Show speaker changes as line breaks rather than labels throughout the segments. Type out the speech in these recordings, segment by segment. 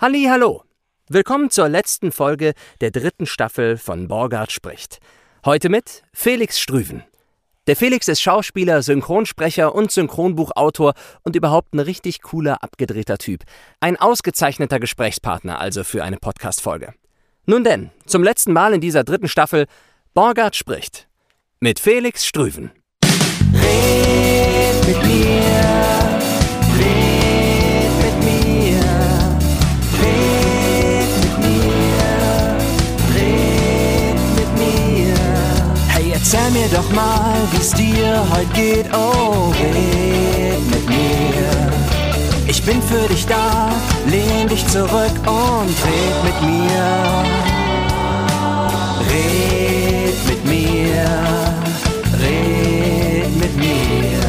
Halli, hallo. Willkommen zur letzten Folge der dritten Staffel von Borgard spricht. Heute mit Felix Strüven. Der Felix ist Schauspieler, Synchronsprecher und Synchronbuchautor und überhaupt ein richtig cooler, abgedrehter Typ. Ein ausgezeichneter Gesprächspartner also für eine Podcast-Folge. Nun denn, zum letzten Mal in dieser dritten Staffel Borgard spricht. Mit Felix Strüven.
Red mit mir, mir doch mal, wie's dir heute geht, oh, red mit mir. Ich bin für dich da, lehn dich zurück und red mit mir. Red mit mir, red mit mir,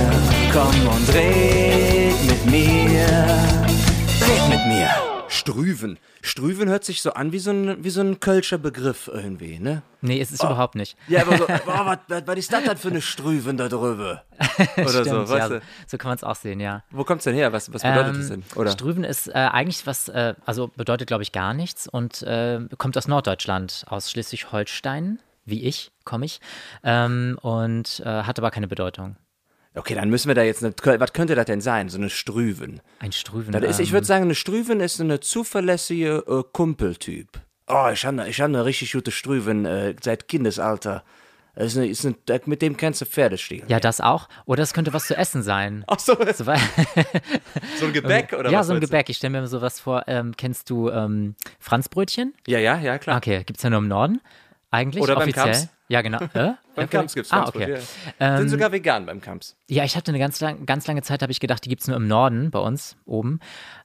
komm und red mit mir, red mit mir.
Strüven. Strüven hört sich so an wie so ein, wie so ein Kölscher Begriff irgendwie, ne?
Nee, ist es überhaupt nicht.
Ja, aber so, boah, was, was, ist das denn für eine Strüven da drüber? Oder so,
Stimmt,
weißt
ja,
du?
so kann man es auch sehen, ja.
Wo kommt's denn her? Was, was bedeutet das denn? Oder?
Strüven ist äh, eigentlich was, äh, also bedeutet glaube ich gar nichts und äh, kommt aus Norddeutschland, aus Schleswig-Holstein, wie ich, komme ich, ähm, und äh, hat aber keine Bedeutung.
Okay, dann müssen wir da jetzt, eine, was könnte das denn sein? So eine Strüven.
Ein Strüven.
Das ist, ich
ähm,
würde sagen, eine Strüven ist eine zuverlässige äh, Kumpeltyp. Oh, ich habe ich hab eine richtig gute Strüven äh, seit Kindesalter. Das ist eine, ist eine, mit dem kannst du Pferde
ja, das auch. Oder es könnte was zu essen sein.
Ach so,
So,
so ein Gebäck oder
ja,
was?
so ein? Gebäck. Ich stelle mir sowas vor. Ähm, kennst du ähm, Franzbrötchen?
Ja, ja, ja, klar.
Okay, gibt es ja nur im Norden. Eigentlich
Oder beim
offiziell.
Kamps.
Ja, genau. Äh?
Beim Kamps gibt's
Ah,
Franzbrot,
okay.
ja. Sind
Ähm,
sogar vegan beim Kamps.
Ja, ich hatte eine ganz, lang, ganz lange Zeit, habe ich gedacht, die gibt es nur im Norden, bei uns oben.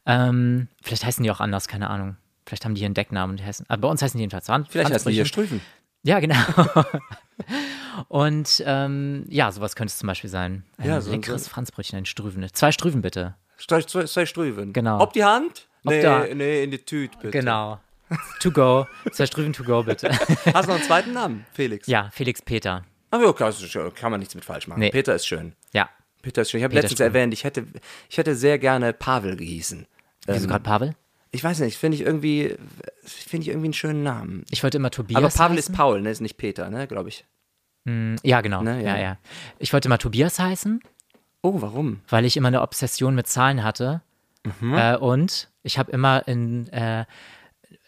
Ähm, vielleicht heißen die auch anders, keine Ahnung. Vielleicht haben die hier einen Decknamen und die heißen. Aber bei uns heißen die jedenfalls Franz.
Vielleicht heißen die hier. Strüven.
Ja, genau. und ähm, ja, sowas könnte es zum Beispiel sein. Ein
Ja, so-
leckeres
so-
Franzbrötchen, ein Strüven. Zwei Strüven bitte.
Zwei, zwei, zwei Strüven.
Genau.
Ob die Hand?
Ob
nee,
da-
nee, in die Tüte, bitte.
Genau. To go. Zwei Strüven to go, bitte.
Hast du noch einen zweiten Namen? Felix.
ja, Felix Peter.
Ach ja, schon- kann man nichts mit falsch machen.
Nee.
Peter ist schön.
Ja.
Peter ist schön. Ich habe letztens
Strüven.
erwähnt, ich hätte, ich hätte sehr gerne Pavel gehießen.
Wieso
Ähm,
gerade Pavel?
Ich weiß nicht, finde ich irgendwie, finde ich irgendwie einen schönen Namen.
Ich wollte immer Tobias.
Aber Pavel
heißen.
ist Paul, ne? Ist nicht Peter, ne? Glaube ich.
Ja, genau.
Ne, ja.
ja, ja. Ich wollte immer Tobias heißen.
Oh, warum?
weil ich immer eine Obsession mit Zahlen hatte.
Mhm.
Äh, und ich habe immer in, äh,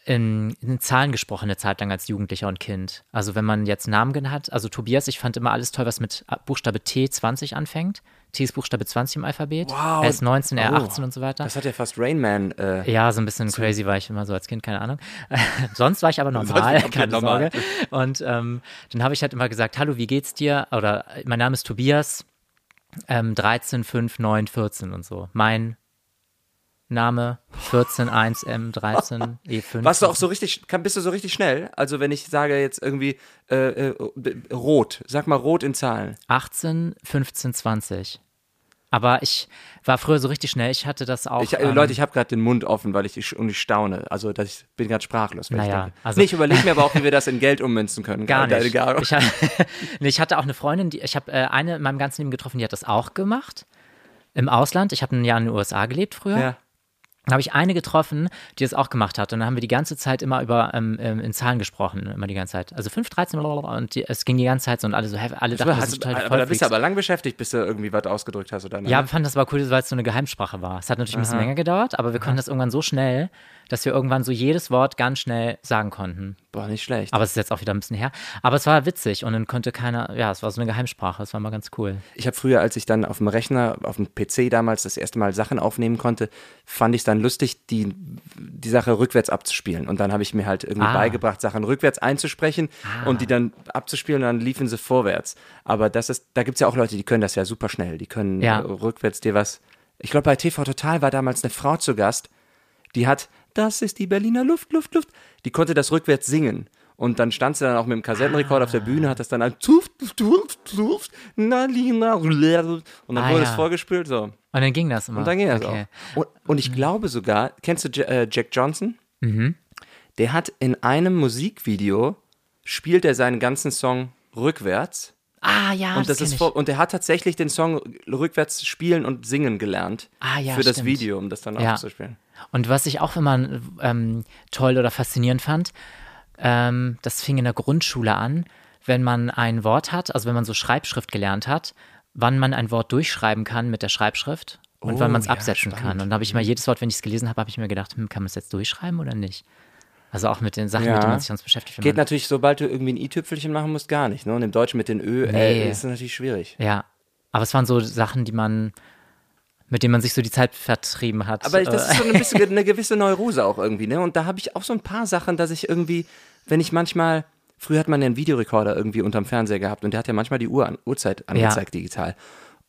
in, in Zahlen gesprochen, eine Zeit lang als Jugendlicher und Kind. Also wenn man jetzt Namen hat, also Tobias, ich fand immer alles toll, was mit Buchstabe T 20 anfängt. T ist Buchstabe 20 im Alphabet.
Wow.
Er ist 19, er
Oh.
18 und so weiter.
Das hat ja fast Rain Man. Äh,
Ja, so ein bisschen crazy war ich immer so als Kind, keine Ahnung. Sonst war ich aber normal, keine
normal.
Sorge. Und ähm, dann habe ich halt immer gesagt, hallo, wie geht's dir? Oder äh, mein Name ist Tobias, ähm, 13, 5, 9, 14 und so. Mein Name 14, 1, M, 13, E5.
Warst du auch so richtig, bist du so richtig schnell? Also wenn ich sage jetzt irgendwie äh, äh, rot, sag mal rot in Zahlen.
18, 15, 20. Aber ich war früher so richtig schnell. Ich hatte das auch.
Ich, äh,
ähm,
Leute, ich habe gerade den Mund offen, weil ich und ich staune. Also dass ich bin gerade sprachlos. Ich
Naja,
denke.
also-
nee, ich überlege mir aber auch, wie wir das in Geld ummünzen können.
Gar nicht. Ich, ha- nee, ich hatte auch eine Freundin, die, ich habe äh, eine in meinem ganzen Leben getroffen, die hat das auch gemacht. Im Ausland. Ich habe ein Jahr in den USA gelebt früher.
ja.
Da habe ich eine getroffen, die das auch gemacht hat. Und dann haben wir die ganze Zeit immer über ähm, ähm, in Zahlen gesprochen, immer die ganze Zeit. Also 5, 13, blablabla. und die, es ging die ganze Zeit so und alle so, alle dachten, das ist total
aber da bist du aber lang beschäftigt, bis du irgendwie was ausgedrückt hast oder ne?
Ja, wir fanden das aber cool, weil es so eine Geheimsprache war. Es hat natürlich ein bisschen länger gedauert, aber wir konnten das irgendwann so schnell, dass wir irgendwann so jedes Wort ganz schnell sagen konnten.
Boah, nicht schlecht.
Aber es ist jetzt auch wieder ein bisschen her. Aber es war witzig und dann konnte keiner, ja, es war so eine Geheimsprache, es war mal ganz cool.
Ich habe früher, als ich dann auf dem Rechner, auf dem PC damals das erste Mal Sachen aufnehmen konnte, fand ich es dann lustig, die, die Sache rückwärts abzuspielen. Und dann habe ich mir halt irgendwie
Ah.
beigebracht, Sachen rückwärts einzusprechen und die dann abzuspielen und dann liefen sie vorwärts. Aber das ist, da gibt es ja auch Leute, die können das ja super schnell. Die können
Ja.
äh, rückwärts dir was. Ich glaube, bei TV Total war damals eine Frau zu Gast, die hat, das ist die Berliner Luft, Luft, Luft. Die konnte das rückwärts singen. Und dann stand sie dann auch mit dem Kassettenrekorder auf der Bühne, hat das dann tuft, tuft, tuft, na, lina, und dann
Ah,
wurde
ja.
es vorgespielt, so.
Und dann ging das immer.
Und dann ging das
okay.
auch. Und, und ich glaube sogar, kennst du J äh, Jack Johnson?
Mhm.
Der hat in einem Musikvideo, spielt er seinen ganzen Song rückwärts.
Ah, ja,
und das
kenn
ist und er hat tatsächlich den Song rückwärts spielen und singen gelernt
Ah, ja,
für das
stimmt.
Video, um das dann
Ja.
auch zu spielen.
Und was ich auch immer ähm, toll oder faszinierend fand, ähm, das fing in der Grundschule an, wenn man ein Wort hat, also wenn man so Schreibschrift gelernt hat, wann man ein Wort durchschreiben kann mit der Schreibschrift und
Oh,
wann man es
ja,
absetzen
spannend.
kann. Und da habe ich mal jedes Wort, wenn ich es gelesen habe, habe ich mir gedacht, hm, kann man es jetzt durchschreiben oder nicht? Also auch mit den Sachen,
Ja.
mit denen man sich sonst beschäftigt.
Geht natürlich, sobald du irgendwie ein i-Tüpfelchen machen musst, gar nicht. Ne? Und im Deutschen mit den Ö
Nee.
ist es natürlich schwierig.
ja, aber es waren so Sachen, die man, mit denen man sich so die Zeit vertrieben hat.
Aber das
Äh,
ist so ein bisschen eine gewisse Neurose auch irgendwie, ne? Und da habe ich auch so ein paar Sachen, dass ich irgendwie, wenn ich manchmal, früher hat man ja einen Videorekorder irgendwie unterm Fernseher gehabt und der hat ja manchmal die Uhr an, Uhrzeit angezeigt digital.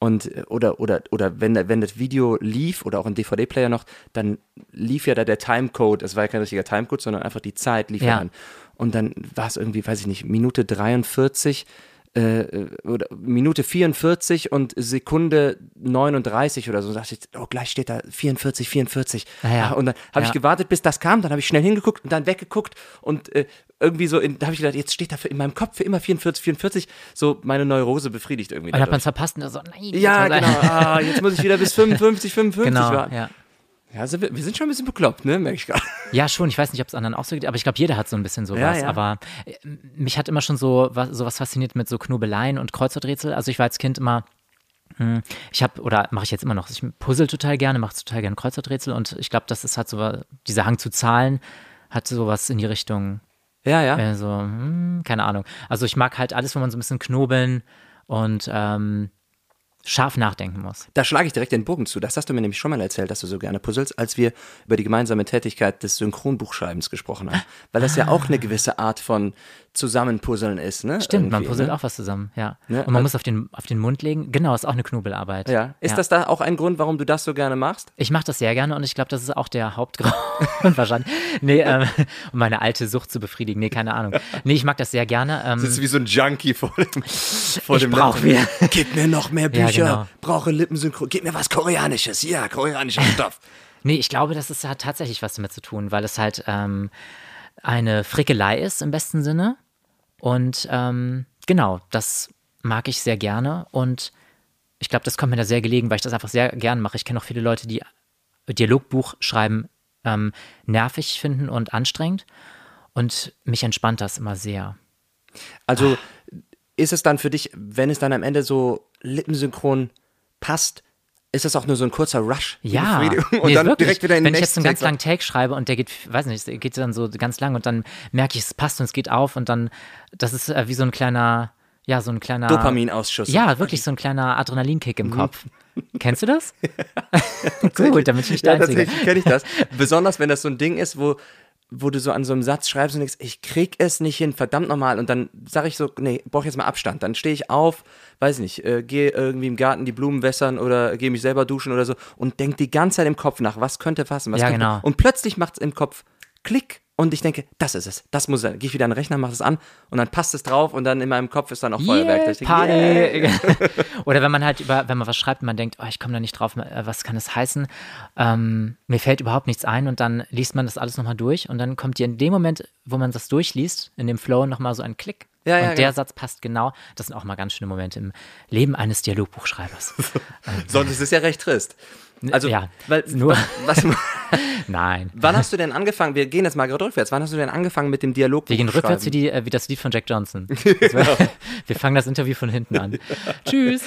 Und äh, oder oder oder wenn wenn das Video lief oder auch ein DVD-Player noch, dann lief ja da der Timecode, es war ja kein richtiger Timecode, sondern einfach die Zeit lief ja,
Ja.
an. Und dann war es irgendwie, weiß ich nicht, Minute 43 äh, oder Minute 44 und Sekunde 39 oder so. Da dachte ich, oh, gleich steht da 44, 44.
Ah ja.
Ah, Und dann habe ich
Ja.
gewartet, bis das kam. Dann habe ich schnell hingeguckt und dann weggeguckt und äh, irgendwie so, in, da habe ich gedacht, jetzt steht da für in meinem Kopf für immer 44, 44. So meine Neurose befriedigt irgendwie.
und hat man es verpasst und dann so, nein.
Ja,
jetzt
genau.
muss-
Ah, jetzt muss ich wieder bis 55, 55
Genau,
warten.
ja.
Ja, sind wir, wir sind schon ein bisschen bekloppt, ne? Merke ich gerade.
Ja, schon. Ich weiß nicht, ob es anderen auch so geht, aber ich glaube, jeder hat so ein bisschen sowas.
Ja, ja.
Aber äh, mich hat immer schon so was, sowas fasziniert mit so Knobeleien und Kreuzworträtsel. Also ich war als Kind immer, hm, ich habe, oder mache ich jetzt immer noch, ich puzzle total gerne, mache total gerne Kreuzworträtsel und ich glaube, das ist halt so, dieser Hang zu Zahlen hat sowas in die Richtung,
Ja, ja.
äh, so, hm, keine Ahnung. Also ich mag halt alles, wo man so ein bisschen knobeln und ähm, scharf nachdenken muss.
Da schlage ich direkt den Bogen zu. Das hast du mir nämlich schon mal erzählt, dass du so gerne puzzelst, als wir über die gemeinsame Tätigkeit des Synchronbuchschreibens gesprochen haben. Weil das ja auch eine gewisse Art von Zusammenpuzzeln ist, ne?
Stimmt, man
Irgendwie,
puzzelt
ne?
auch was zusammen, ja.
Ne,
Und man
äh,
muss auf den, auf den Mund legen. Genau, ist auch eine Knobelarbeit.
Ja. Ist das da auch ein Grund, warum du das so gerne machst?
Ich mache das sehr gerne und ich glaube, das ist auch der Hauptgrund wahrscheinlich. Nee, ähm, um meine alte Sucht zu befriedigen. Nee, keine Ahnung. Nee, ich mag das sehr gerne. Ähm,
wie so ein Junkie vor dem, vor
Ich brauch
Laptop.
wieder-
Gib mir noch mehr
Ja,
Bücher,
genau.
brauche Lippensynchron, gib mir was Koreanisches. Ja, koreanischer Stoff.
nee, ich glaube, das ist, hat tatsächlich was damit zu tun, weil es halt ähm, eine Frickelei ist im besten Sinne. Und ähm, genau, das mag ich sehr gerne und ich glaube, das kommt mir da sehr gelegen, weil ich das einfach sehr gern mache. Ich kenne auch viele Leute, die Dialogbuch schreiben ähm, nervig finden und anstrengend. Und mich entspannt das immer sehr.
Also ist es dann für dich, wenn es dann am Ende so lippensynchron passt, ist das auch nur so ein kurzer Rush?
Ja,
und
nee,
dann
wirklich.
direkt wieder in
Wenn
den
ich jetzt einen ganz langen Take schreibe und der geht, weiß nicht, geht dann so ganz lang und dann merke ich, es passt und es geht auf und dann, das ist äh, wie so ein kleiner, ja, so ein kleiner
Dopaminausschuss.
Ja, wirklich so ein kleiner Adrenalinkick im Kopf. Kennst du das? Gut, damit ich der
Ja,
Einzige.
tatsächlich kenne ich das. Besonders wenn das so ein Ding ist, wo, wo du so an so einem Satz schreibst und denkst, ich krieg es nicht hin, verdammt nochmal. Und dann sage ich so, nee, brauch jetzt mal Abstand. Dann stehe ich auf, weiß nicht, äh, gehe irgendwie im Garten die Blumen wässern oder gehe mich selber duschen oder so und denk die ganze Zeit im Kopf nach, was könnte passen, was
Ja,
könnte.
genau.
Und plötzlich macht es im Kopf Klick. Und ich denke, das ist es, das muss sein. Gehe ich wieder an den Rechner, mach es an und dann passt es drauf und dann in meinem Kopf ist dann auch Feuerwerk.
Yeah, Party.
yeah.
Oder wenn man halt über, wenn man was schreibt und man denkt, oh, ich komme da nicht drauf, äh, was kann das heißen? Ähm, mir fällt überhaupt nichts ein und dann liest man das alles nochmal durch und dann kommt dir in dem Moment, wo man das durchliest, in dem Flow nochmal so ein Klick.
Ja,
und
ja,
der
genau.
Satz passt genau. Das sind auch mal ganz schöne Momente im Leben eines Dialogbuchschreibers.
Sonst ist es ja recht trist. Also,
Ja,
weil,
nur-
was,
Nein.
Wann hast du denn angefangen? Wir gehen jetzt mal gerade rückwärts. Wann hast du denn angefangen mit dem Dialog?
Wir gehen rückwärts wie, die, äh, wie das Lied von Jack Johnson. War- Wir fangen das Interview von hinten an. Tschüss.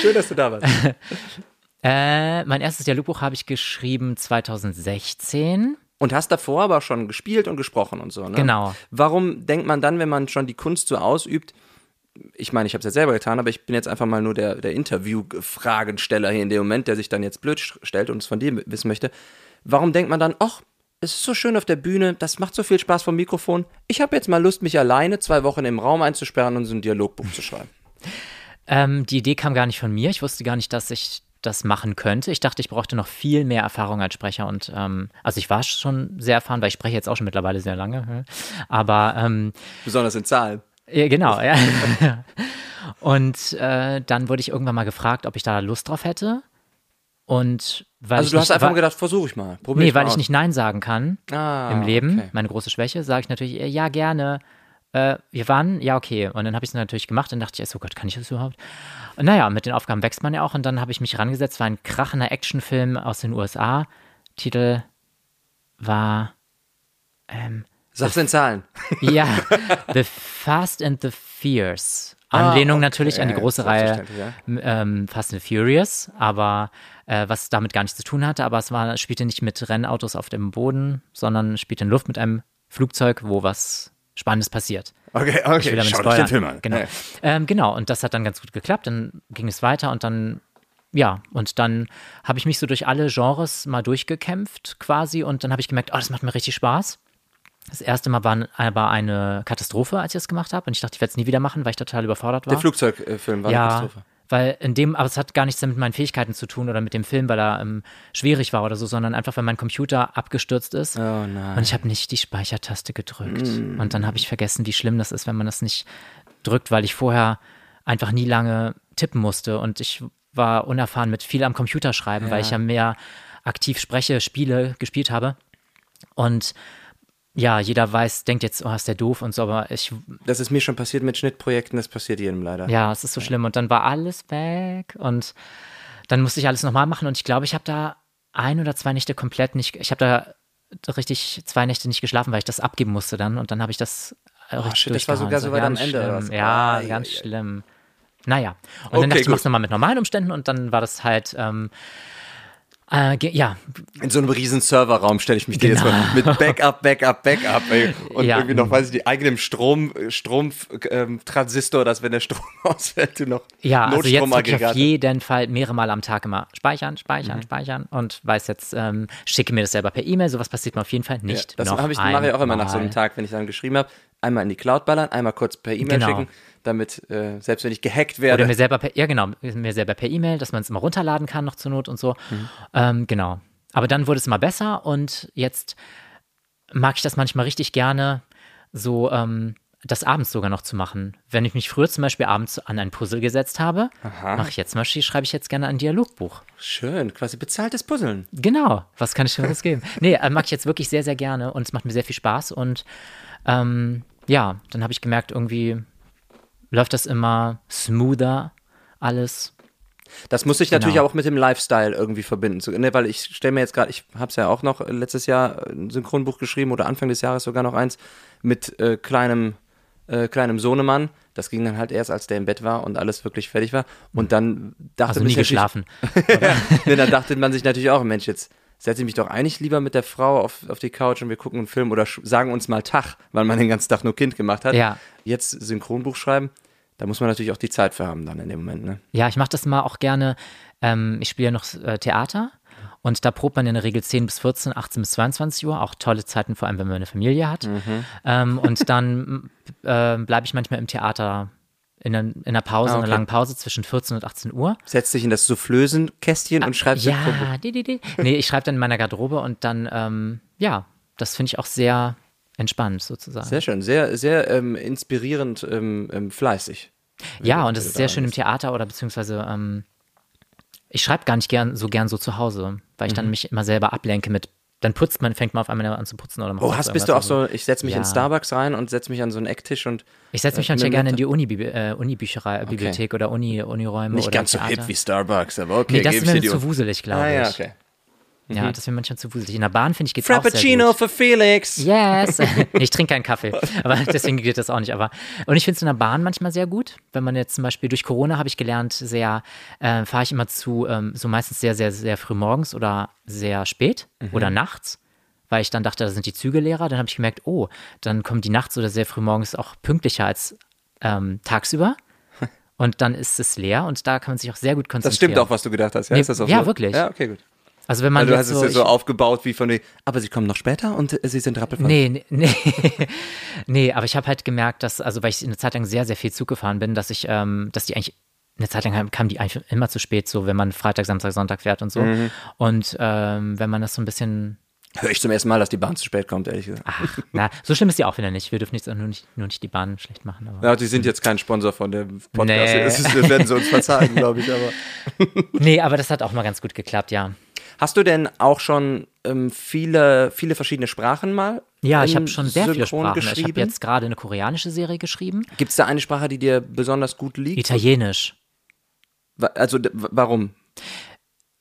Schön, dass du da warst.
Äh, mein erstes Dialogbuch habe ich geschrieben 2016.
Und hast davor aber schon gespielt und gesprochen und so, ne?
Genau.
Warum denkt man dann, wenn man schon die Kunst so ausübt, ich meine, ich habe es ja selber getan, aber ich bin jetzt einfach mal nur der, der Interview-Fragensteller hier in dem Moment, der sich dann jetzt blöd stellt und es von dir wissen möchte. Warum denkt man dann, ach, es ist so schön auf der Bühne, das macht so viel Spaß vom Mikrofon. Ich habe jetzt mal Lust, mich alleine zwei Wochen im Raum einzusperren und so ein Dialogbuch zu schreiben.
Ähm, die Idee kam gar nicht von mir. Ich wusste gar nicht, dass ich das machen könnte. Ich dachte, ich brauchte noch viel mehr Erfahrung als Sprecher und ähm, also ich war schon sehr erfahren, weil ich spreche jetzt auch schon mittlerweile sehr lange. Aber ähm,
Besonders in Zahlen.
Ja, genau, ja. Und äh, dann wurde ich irgendwann mal gefragt, ob ich da Lust drauf hätte. Und weil
Also du hast
nicht,
einfach mal gedacht, versuche ich mal. Probier
Nee, weil
mal
ich
aus.
nicht Nein sagen kann
Ah,
im Leben,
okay.
meine große Schwäche, sage ich natürlich, äh, ja, gerne. äh, wir waren, ja, okay. Und dann habe ich es natürlich gemacht und dachte ich, oh Gott, kann ich das überhaupt? Und naja, mit den Aufgaben wächst man ja auch. Und dann habe ich mich rangesetzt, war ein krachender Actionfilm aus den USA. Titel war, ähm,
Sag's in Zahlen.
ja, The Fast and the Fierce. Anlehnung
Ah, okay.
natürlich an die
Ja,
große Reihe
selbstverständlich, ja.
ähm, Fast and Furious, aber äh, was damit gar nichts zu tun hatte, aber es war, spielte nicht mit Rennautos auf dem Boden, sondern spielte in Luft mit einem Flugzeug, wo was Spannendes passiert.
Okay,
Ich
okay. Schaut euch den. Film an.
Genau.
Ja.
Ähm, genau, und das hat dann ganz gut geklappt. Dann ging es weiter und dann, ja, und dann habe ich mich so durch alle Genres mal durchgekämpft quasi und dann habe ich gemerkt, oh, das macht mir richtig Spaß. Das erste Mal war aber eine Katastrophe, als ich das gemacht habe und ich dachte, ich werde es nie wieder machen, weil ich total überfordert war.
Der Flugzeugfilm war eine
ja,
Katastrophe.
weil in dem, aber es hat gar nichts mit meinen Fähigkeiten zu tun oder mit dem Film, weil er ähm, schwierig war oder so, sondern einfach, weil mein Computer abgestürzt ist.
Oh nein.
Und ich habe nicht die Speichertaste gedrückt.
Mm.
Und dann habe ich vergessen, wie schlimm das ist, wenn man das nicht drückt, weil ich vorher einfach nie lange tippen musste. Und ich war unerfahren mit viel am Computer schreiben, weil ich ja mehr aktiv spreche, Spiele gespielt habe. Und ja, jeder weiß, denkt jetzt, oh, ist der doof und so, aber ich,
Das ist mir schon passiert mit Schnittprojekten, das passiert jedem leider.
ja, es ist so schlimm. Und dann war alles weg und dann musste ich alles nochmal machen und ich glaube, ich habe da ein oder zwei Nächte komplett nicht, ich habe da richtig zwei Nächte nicht geschlafen, weil ich das abgeben musste dann und dann habe ich das äh, richtig
Oh, shit, das war sogar so weit am Ende?
Ja,
Ah,
ganz
ja, ja.
schlimm. Naja, und
Okay,
dann dachte ich,
gut.
mach's nochmal mit normalen Umständen und dann war das halt, ähm, äh, ja,
In so einem riesen Serverraum stelle ich mich dir jetzt
Genau.
mal mit Backup, Backup, Backup. Ey. Und
Ja.
irgendwie noch, weiß ich, die eigenem Strom, Strom, ähm, Transistor, dass wenn der Strom ausfällt, du noch
Ja, also jetzt wirklich auf jeden Fall mehrere Mal am Tag immer speichern, speichern,
Mhm.
speichern und weiß jetzt, ähm, schicke mir das selber per E-Mail, sowas passiert mir auf jeden Fall nicht.
Das
noch
habe ich, mache ich auch immer nach so einem. Tag, wenn ich dann geschrieben habe. Einmal in die Cloud ballern, einmal kurz per E-Mail
Genau.
schicken, damit, äh, selbst wenn ich gehackt werde,
Oder mir selber per, ja genau, mir selber per E-Mail, dass man es immer runterladen kann noch zur Not und so.
Mhm.
Ähm, genau. Aber dann wurde es immer besser und jetzt mag ich das manchmal richtig gerne, so ähm, das abends sogar noch zu machen. Wenn ich mich früher zum Beispiel abends an ein Puzzle gesetzt habe, mache ich jetzt zum Beispiel, schreibe ich jetzt gerne ein Dialogbuch.
schön, quasi bezahltes Puzzeln.
Genau, was kann ich Schöneres geben? Nee, äh, mag ich jetzt wirklich sehr, sehr gerne und es macht mir sehr viel Spaß und ähm, ja, dann habe ich gemerkt, irgendwie läuft das immer smoother alles.
Das muss ich natürlich
Genau.
auch mit dem Lifestyle irgendwie verbinden. So, ne, weil ich stelle mir jetzt gerade, ich habe es ja auch noch letztes Jahr ein Synchronbuch geschrieben oder Anfang des Jahres sogar noch eins mit äh, kleinem, äh, kleinem Sohnemann. Das ging dann halt erst, als der im Bett war und alles wirklich fertig war. Und dann dachte
Also
man
nie
natürlich-
geschlafen.
ne, dann dachte man sich natürlich auch, Mensch, jetzt setze ich mich doch eigentlich lieber mit der Frau auf, auf die Couch und wir gucken einen Film oder sagen uns mal Tag, weil man den ganzen Tag nur Kind gemacht hat.
Ja.
Jetzt Synchronbuch schreiben, da muss man natürlich auch die Zeit für haben dann in dem Moment. Ne?
Ja, ich mache das mal auch gerne. Ähm, ich spiele ja noch äh, Theater und da probt man in der Regel 10 bis 14, 18 bis 22 Uhr. Auch tolle Zeiten, vor allem wenn man eine Familie hat.
Mhm.
Ähm, und dann äh, bleibe ich manchmal im Theater in, einer- in einer Pause,
Ah,
in
okay.
einer langen Pause zwischen 14 und 18 Uhr.
Setzt dich in das Soufflösenkästchen und schreibst.
Ja, die, die, die. Nee, ich schreibe dann in meiner Garderobe und dann, ähm, ja, das finde ich auch sehr entspannt sozusagen.
Sehr schön, sehr, sehr ähm, inspirierend, ähm, ähm, fleißig.
ja, und es ist sehr schön im
bist.
Theater oder beziehungsweise ähm, ich schreibe gar nicht gern so gern so zu Hause, weil ich dann
Mhm.
mich immer selber ablenke mit, dann putzt man, fängt man auf einmal an zu putzen oder macht
Oh, hast, bist du auch so, ich setze mich in
Ja.
Starbucks rein und setze mich an so einen Ecktisch und
Ich setze mich
äh,
manchmal
mit
gerne in die Uni, äh, Uni-Bücherei, Bibliothek oder Uni, Uniräume
nicht
oder
ganz so hip wie Starbucks, aber okay,
Nee, das ist
ich
mir zu wuselig, glaube
Ah ja,
ich. Ja, das ist mir manchmal zu wuselig. In der Bahn finde ich geht's auch sehr
Frappuccino
gut.
für Felix.
Yes. ich trinke keinen Kaffee, aber deswegen geht das auch nicht. Aber und ich finde es in der Bahn manchmal sehr gut, wenn man jetzt zum Beispiel durch Corona habe ich gelernt, sehr äh, fahre ich immer zu ähm, so meistens sehr sehr sehr früh morgens oder sehr spät oder nachts, weil ich dann dachte, da sind die Züge leerer. Dann habe ich gemerkt, oh, dann kommen die nachts oder sehr früh morgens auch pünktlicher als ähm, tagsüber. Und dann ist es leer und da kann man sich auch sehr gut konzentrieren.
Das stimmt auch, was du gedacht hast. Ja,
Nee,
ist das auch
ja,
so?
wirklich.
Ja, okay, gut.
Also wenn man
Also du hast es ja so aufgebaut wie von den, aber sie kommen noch später und äh, sie sind rappelvoll.
Nee, nee, nee. nee, aber ich habe halt gemerkt, dass, also weil ich eine Zeit lang sehr, sehr viel Zug gefahren bin, dass ich, ähm, dass die eigentlich, eine Zeit lang kam die einfach immer zu spät, so wenn man Freitag, Samstag, Sonntag fährt und so.
Mhm.
Und ähm, wenn man das so ein bisschen,
Hör ich zum ersten Mal, dass die Bahn zu spät kommt, ehrlich gesagt.
ach, na, so schlimm ist die auch wieder nicht. Wir dürfen jetzt nur nicht, nur nicht die Bahn schlecht machen. Aber.
Ja, die sind jetzt kein Sponsor von dem Podcast.
Nee.
Das, ist, das werden sie uns verzeihen, glaube ich. Aber.
Nee, aber das hat auch mal ganz gut geklappt, ja.
Hast du denn auch schon ähm, viele, viele verschiedene Sprachen mal
Ja, ich habe schon sehr viele
Synchron
Sprachen. Ich habe jetzt gerade eine koreanische Serie geschrieben.
Gibt es da eine Sprache, die dir besonders gut liegt?
Italienisch.
Also warum?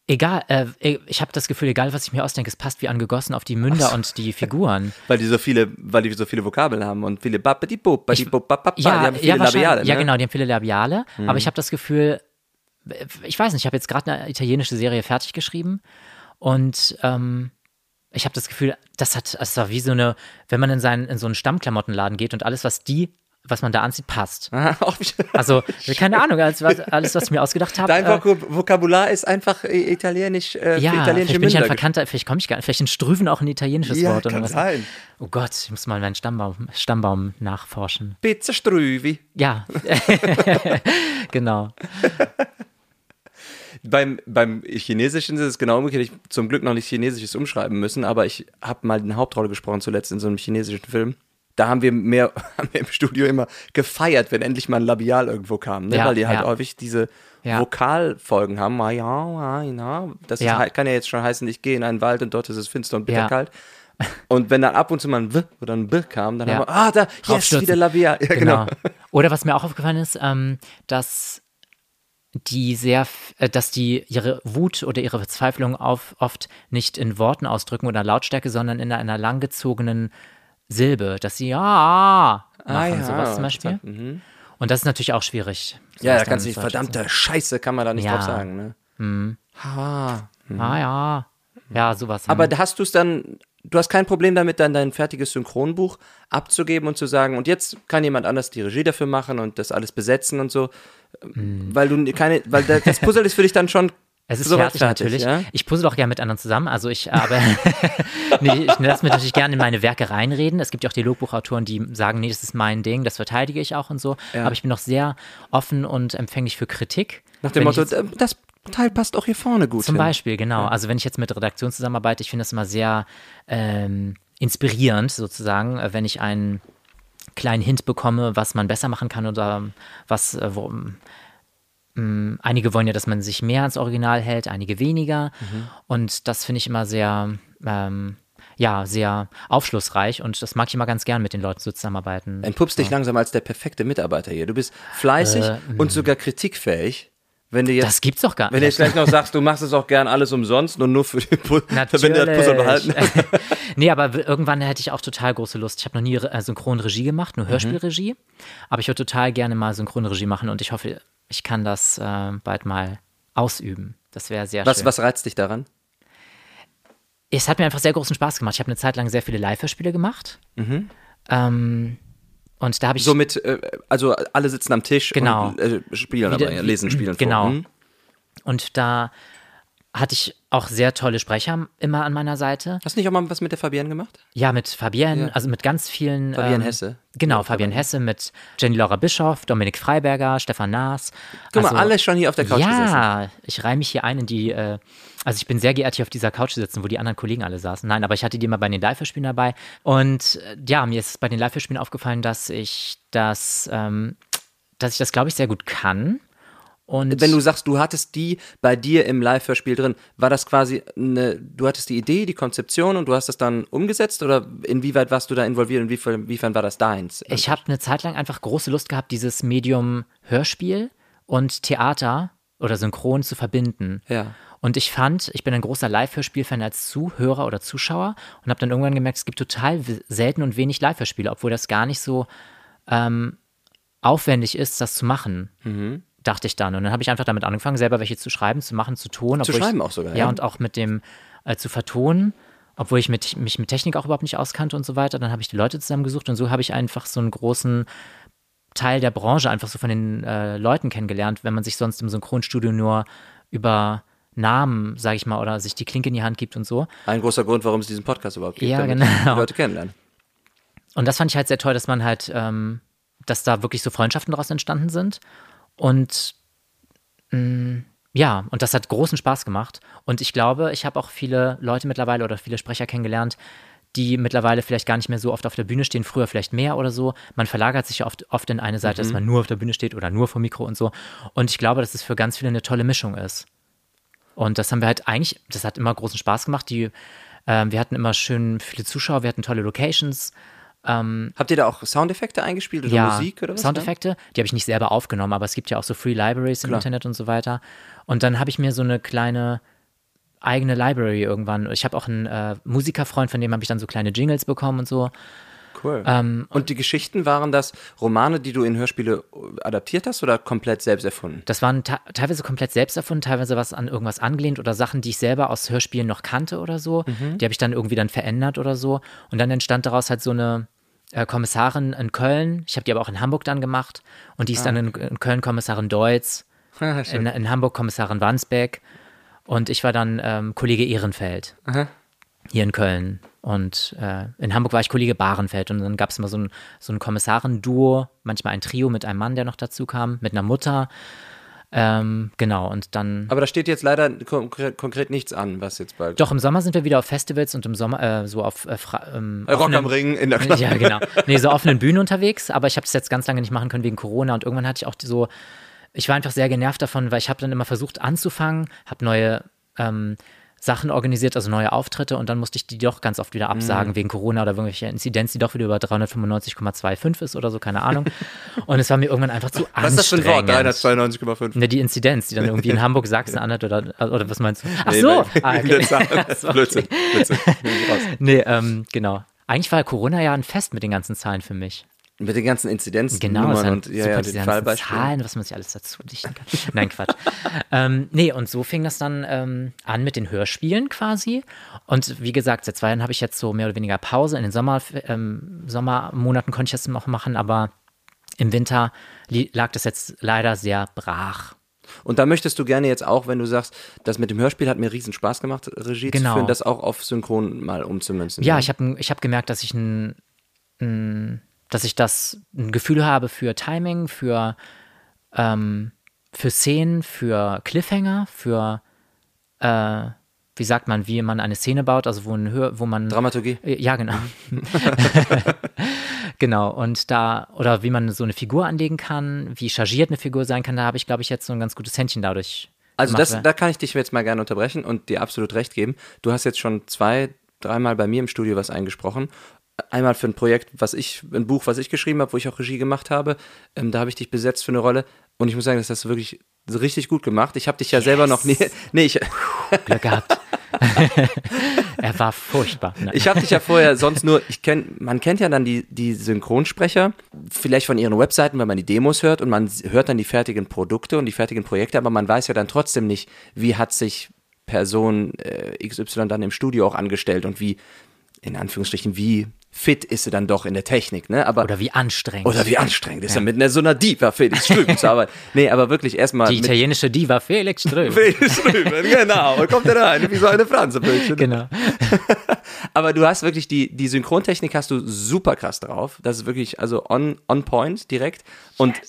Egal, äh, ich habe das Gefühl, egal was ich mir ausdenke, es passt wie angegossen auf die Münder und die Figuren.
Weil die so viele, weil die so viele Vokabeln haben und viele Babidi-Bop, Bababa, die
ja,
haben viele
ja.
Labiale.
ja,
ne?
genau, die haben viele Labiale. Aber ich habe das Gefühl, ich weiß nicht, ich habe jetzt gerade eine italienische Serie fertig geschrieben und ähm, ich habe das Gefühl, das hat, es war wie so eine, wenn man in, seinen, in so einen Stammklamottenladen geht und alles, was die, was man da anzieht, passt. Also, keine Ahnung, alles, was, alles, was ich mir ausgedacht habe.
Dein
äh,
Vokab- Vokabular ist einfach italienisch, äh,
ja,
italienische
vielleicht bin ich ein verkannter, vielleicht komme ich gar nicht, vielleicht ein Strüven auch ein italienisches
ja,
Wort oder
kann
was.
sein.
Oh Gott, ich muss mal meinen Stammbaum, Stammbaum nachforschen.
Pizza Strüvi.
Ja, genau.
Beim, beim Chinesischen ist es genau umgekehrt. Ich zum Glück noch nicht Chinesisches umschreiben müssen, aber ich habe mal eine Hauptrolle gesprochen zuletzt in so einem chinesischen Film. Da haben wir mehr haben wir im Studio immer gefeiert, wenn endlich mal ein Labial irgendwo kam, ne?
Ja,
weil die halt
ja.
häufig diese
Ja.
Vokalfolgen haben. Das. Ist, kann ja jetzt schon heißen, ich gehe in einen Wald und dort ist es finster und bitterkalt. Und wenn dann ab und zu mal ein W oder ein B kam, dann
Ja.
haben wir, ah, da, yes,
Draufstürzen.
wieder Labial. Ja, genau.
Oder was mir auch aufgefallen ist, ähm, dass die sehr, äh, dass die ihre Wut oder ihre Verzweiflung auf, oft nicht in Worten ausdrücken oder Lautstärke, sondern in einer langgezogenen Silbe, dass sie ja machen, sowas zum Beispiel. Und das ist natürlich auch schwierig.
Mhm. Ja, da kannst du nicht, verdammte Scheiße, kann man da nicht
Ja.
drauf sagen. Ne? Ha.
zu- Ah ja. Ja, sowas.
Aber da hast du es dann, du hast kein Problem damit, dann dein fertiges Synchronbuch abzugeben und zu sagen, und jetzt kann jemand anders die Regie dafür machen und das alles besetzen und so, weil du keine, weil da- das Puzzle ist für dich dann schon.
Es ist
soweit
fertig, natürlich.
Ja?
Ich puzzle auch gerne mit anderen zusammen. Also ich aber nee, ich lasse mir natürlich gerne in meine Werke reinreden. Es gibt ja auch die Logbuchautoren, die sagen, nee, das ist mein Ding, das verteidige ich auch und so.
Ja.
Aber ich bin noch sehr offen und empfänglich für Kritik.
Nach dem Motto, äh, das Teil passt auch hier vorne gut
Zum
hin.
Beispiel, genau. Also wenn ich jetzt mit Redaktion zusammenarbeite, ich finde das immer sehr ähm, inspirierend sozusagen, äh, wenn ich einen kleinen Hint bekomme, was man besser machen kann oder was, äh, wo, ähm, einige wollen ja, dass man sich mehr ans Original hält, einige weniger. Und das finde ich immer sehr, ähm, ja, sehr aufschlussreich und das mag ich immer ganz gern mit den Leuten so zusammenarbeiten.
Entpuppst dich langsam als der perfekte Mitarbeiter hier. Du bist fleißig
Äh,
und sogar kritikfähig. Wenn du jetzt,
Das gibt's doch gar
wenn du jetzt
nicht.
gleich noch sagst, du machst es auch gern alles umsonst und nur für den Pu wenn du das Puzzle behalten
nee, aber irgendwann hätte ich auch total große Lust. Ich habe noch nie äh, Synchronregie gemacht,
Mhm.
nur Hörspielregie. Aber ich würde total gerne mal Synchronregie machen und ich hoffe, ich kann das äh, bald mal ausüben. Das wäre sehr
Was,
schön.
was reizt dich daran?
Es hat mir einfach sehr großen Spaß gemacht. Ich habe eine Zeit lang sehr viele Live-Hörspiele gemacht. Ähm, und da habe ich.
So mit, äh, also alle sitzen am Tisch
Genau.
und äh, spielen,
Wieder-
aber ja, lesen, spielen
Genau.
vor. Hm?
und da hatte ich auch sehr tolle Sprecher immer an meiner Seite.
Hast du nicht auch mal was mit der Fabienne gemacht?
Ja, mit Fabienne,
Ja.
also mit ganz vielen.
Fabienne
ähm,
Hesse.
Genau,
Ja,
Fabienne Hesse mit Jenny Laura Bischoff, Dominik Freiberger, Stefan Naas.
Guck
Also-
mal, alle schon hier auf der Couch gesessen.
Ja, ich reihe mich hier ein in die, äh, also ich bin sehr geehrt, hier auf dieser Couch zu sitzen, wo die anderen Kollegen alle saßen. Nein, aber ich hatte die immer bei den Live-Hörspielen dabei. Und äh, ja, mir ist bei den Live-Hörspielen aufgefallen, dass ich das, ähm, dass ich das, glaube ich, sehr gut kann. Und
Wenn du sagst, du hattest die bei dir im Live-Hörspiel drin, war das quasi eine, du hattest die Idee, die Konzeption und du hast das dann umgesetzt oder inwieweit warst du da involviert und inwiefern, inwiefern war das deins?
Ich habe eine Zeit lang einfach große Lust gehabt, dieses Medium Hörspiel und Theater oder Synchron zu verbinden.
Ja.
Und ich fand, ich bin ein großer Live-Hörspiel-Fan als Zuhörer oder Zuschauer und habe dann irgendwann gemerkt, es gibt total selten und wenig Live-Hörspiele, obwohl das gar nicht so ähm, aufwendig ist, das zu machen.
Mhm.
Dachte ich dann. Und dann habe ich einfach damit angefangen, selber welche zu schreiben, zu machen, zu tun.
Zu schreiben
ich,
auch sogar,
Ja,
ja?
und auch mit dem äh, zu vertonen, obwohl ich mit, mich mit Technik auch überhaupt nicht auskannte und so weiter. Dann habe ich die Leute zusammengesucht und so habe ich einfach so einen großen Teil der Branche einfach so von den äh, Leuten kennengelernt, wenn man sich sonst im Synchronstudio nur über Namen, sage ich mal, oder sich die Klinke in die Hand gibt und so.
Ein großer Grund, warum es diesen Podcast überhaupt gibt,
Ja, genau.
die Leute kennenlernen.
Und das fand ich halt sehr toll, dass man halt, ähm, dass da wirklich so Freundschaften daraus entstanden sind. Und mh, ja, und das hat großen Spaß gemacht. Und ich glaube, ich habe auch viele Leute mittlerweile oder viele Sprecher kennengelernt, die mittlerweile vielleicht gar nicht mehr so oft auf der Bühne stehen, früher vielleicht mehr oder so. Man verlagert sich ja oft, oft in eine Seite, dass man nur auf der Bühne steht oder nur vor Mikro und so. Und ich glaube, dass es für ganz viele eine tolle Mischung ist. Und das haben wir halt eigentlich, das hat immer großen Spaß gemacht. Die Ähm, wir hatten immer schön viele Zuschauer, wir hatten tolle Locations.
Habt ihr da auch Soundeffekte eingespielt oder
ja,
Musik oder was?
Soundeffekte, die habe ich nicht selber aufgenommen, aber es gibt ja auch so Free Libraries im
Klar.
Internet und so weiter. Und dann habe ich mir so eine kleine eigene Library irgendwann. Ich habe auch einen äh, Musikerfreund, von dem habe ich dann so kleine Jingles bekommen und so.
Cool.
Ähm,
und die Geschichten waren das Romane, die du in Hörspiele adaptiert hast oder komplett selbst erfunden?
Das waren te teilweise komplett selbst erfunden, teilweise was an irgendwas angelehnt oder Sachen, die ich selber aus Hörspielen noch kannte oder so.
Mhm.
Die habe ich dann irgendwie dann verändert oder so. Und dann entstand daraus halt so eine äh, Kommissarin in Köln. Ich habe die aber auch in Hamburg dann gemacht. Und die ist dann in, in Köln Kommissarin Deutz, in, in Hamburg Kommissarin Wandsbeck. Und ich war dann ähm, Kollege Ehrenfeld hier in Köln. Und äh, in Hamburg war ich Kollege Bahrenfeld. Und dann gab es immer so ein, so ein Kommissarenduo, manchmal ein Trio mit einem Mann, der noch dazu kam, mit einer Mutter. Ähm, genau, und dann.
Aber da steht jetzt leider konkret, konkret nichts an, was jetzt bald.
Doch, im Sommer sind wir wieder auf Festivals und im Sommer äh, so auf äh, ähm,
Rock
offenen-
am Ring in der Klasse.
Ja, genau. Nee, so offenen Bühnen unterwegs, aber ich habe das jetzt ganz lange nicht machen können wegen Corona und irgendwann hatte ich auch so, ich war einfach sehr genervt davon, weil ich habe dann immer versucht anzufangen, habe neue ähm, Sachen organisiert, also neue Auftritte und dann musste ich die doch ganz oft wieder
Mhm.
absagen wegen Corona oder irgendwelche Inzidenz, die doch wieder über 395,25 ist oder so, keine Ahnung. Und es war mir irgendwann einfach zu
was ist das für ein Wort?
anstrengend.
392,5.
Ne, die Inzidenz, die dann irgendwie in Hamburg, Sachsen anhört oder, oder was meinst du? Ach
Nee,
so!
nein,
Ah, okay.
Blödsinn, Blödsinn. Raus.
Nee, ähm, genau. Eigentlich war Corona ja ein Fest mit den ganzen Zahlen für mich.
Mit den ganzen Inzidenzen,
Genau,
Nummern und ja, ja, den Fallbeispielen.
Zahlen, was man sich alles dazu dichten kann. Nein, Quatsch. ähm, nee, und so fing das dann ähm, an mit den Hörspielen quasi. Und wie gesagt, seit zwei Jahren habe ich jetzt so mehr oder weniger Pause. In den Sommer, ähm, Sommermonaten konnte ich das noch machen, aber im Winter lag das jetzt leider sehr brach.
Und da möchtest du gerne jetzt auch, wenn du sagst, das mit dem Hörspiel hat mir riesen Spaß gemacht, Regie
Genau.
zu führen, das auch auf Synchron mal umzumünzen.
Ja, ich habe ich hab gemerkt, dass ich ein, ein, dass ich das ein Gefühl habe für Timing, für, ähm, für Szenen, für Cliffhanger, für äh, wie sagt man, wie man eine Szene baut, also wo, ein Hör, wo man
Dramaturgie.
Äh, Ja, genau. genau. Und da, oder wie man so eine Figur anlegen kann, wie chargiert eine Figur sein kann, da habe ich, glaube ich, jetzt so ein ganz gutes Händchen dadurch.
Also
gemacht,
das, da kann ich dich jetzt mal gerne unterbrechen und dir absolut recht geben. Du hast jetzt schon zwei, dreimal bei mir im Studio was eingesprochen. Einmal für ein Projekt, was ich, ein Buch, was ich geschrieben habe, wo ich auch Regie gemacht habe. Ähm, da habe ich dich besetzt für eine Rolle und ich muss sagen, das hast du wirklich richtig gut gemacht. Ich habe dich ja selber noch nie, nee, ich,
Glück gehabt. er war furchtbar. Nein.
Ich habe dich ja vorher sonst nur, ich kenn, man kennt ja dann die, die Synchronsprecher, vielleicht von ihren Webseiten, wenn man die Demos hört und man hört dann die fertigen Produkte und die fertigen Projekte, aber man weiß ja dann trotzdem nicht, wie hat sich Person äh, XY dann im Studio auch angestellt und wie, in Anführungsstrichen, wie fit ist sie dann doch in der Technik, ne? Aber
Oder wie anstrengend.
oder wie anstrengend ist er mit einer, so einer Diva Felix Strüben zu arbeiten. Nee, aber wirklich erstmal
Die italienische Diva Felix Ström.
Felix Strüben, genau, und kommt er rein, wie so eine Franzeböllchen.
genau.
Aber du hast wirklich die, die Synchrotechnik hast du super krass drauf. Das ist wirklich, also on, on point direkt. Und,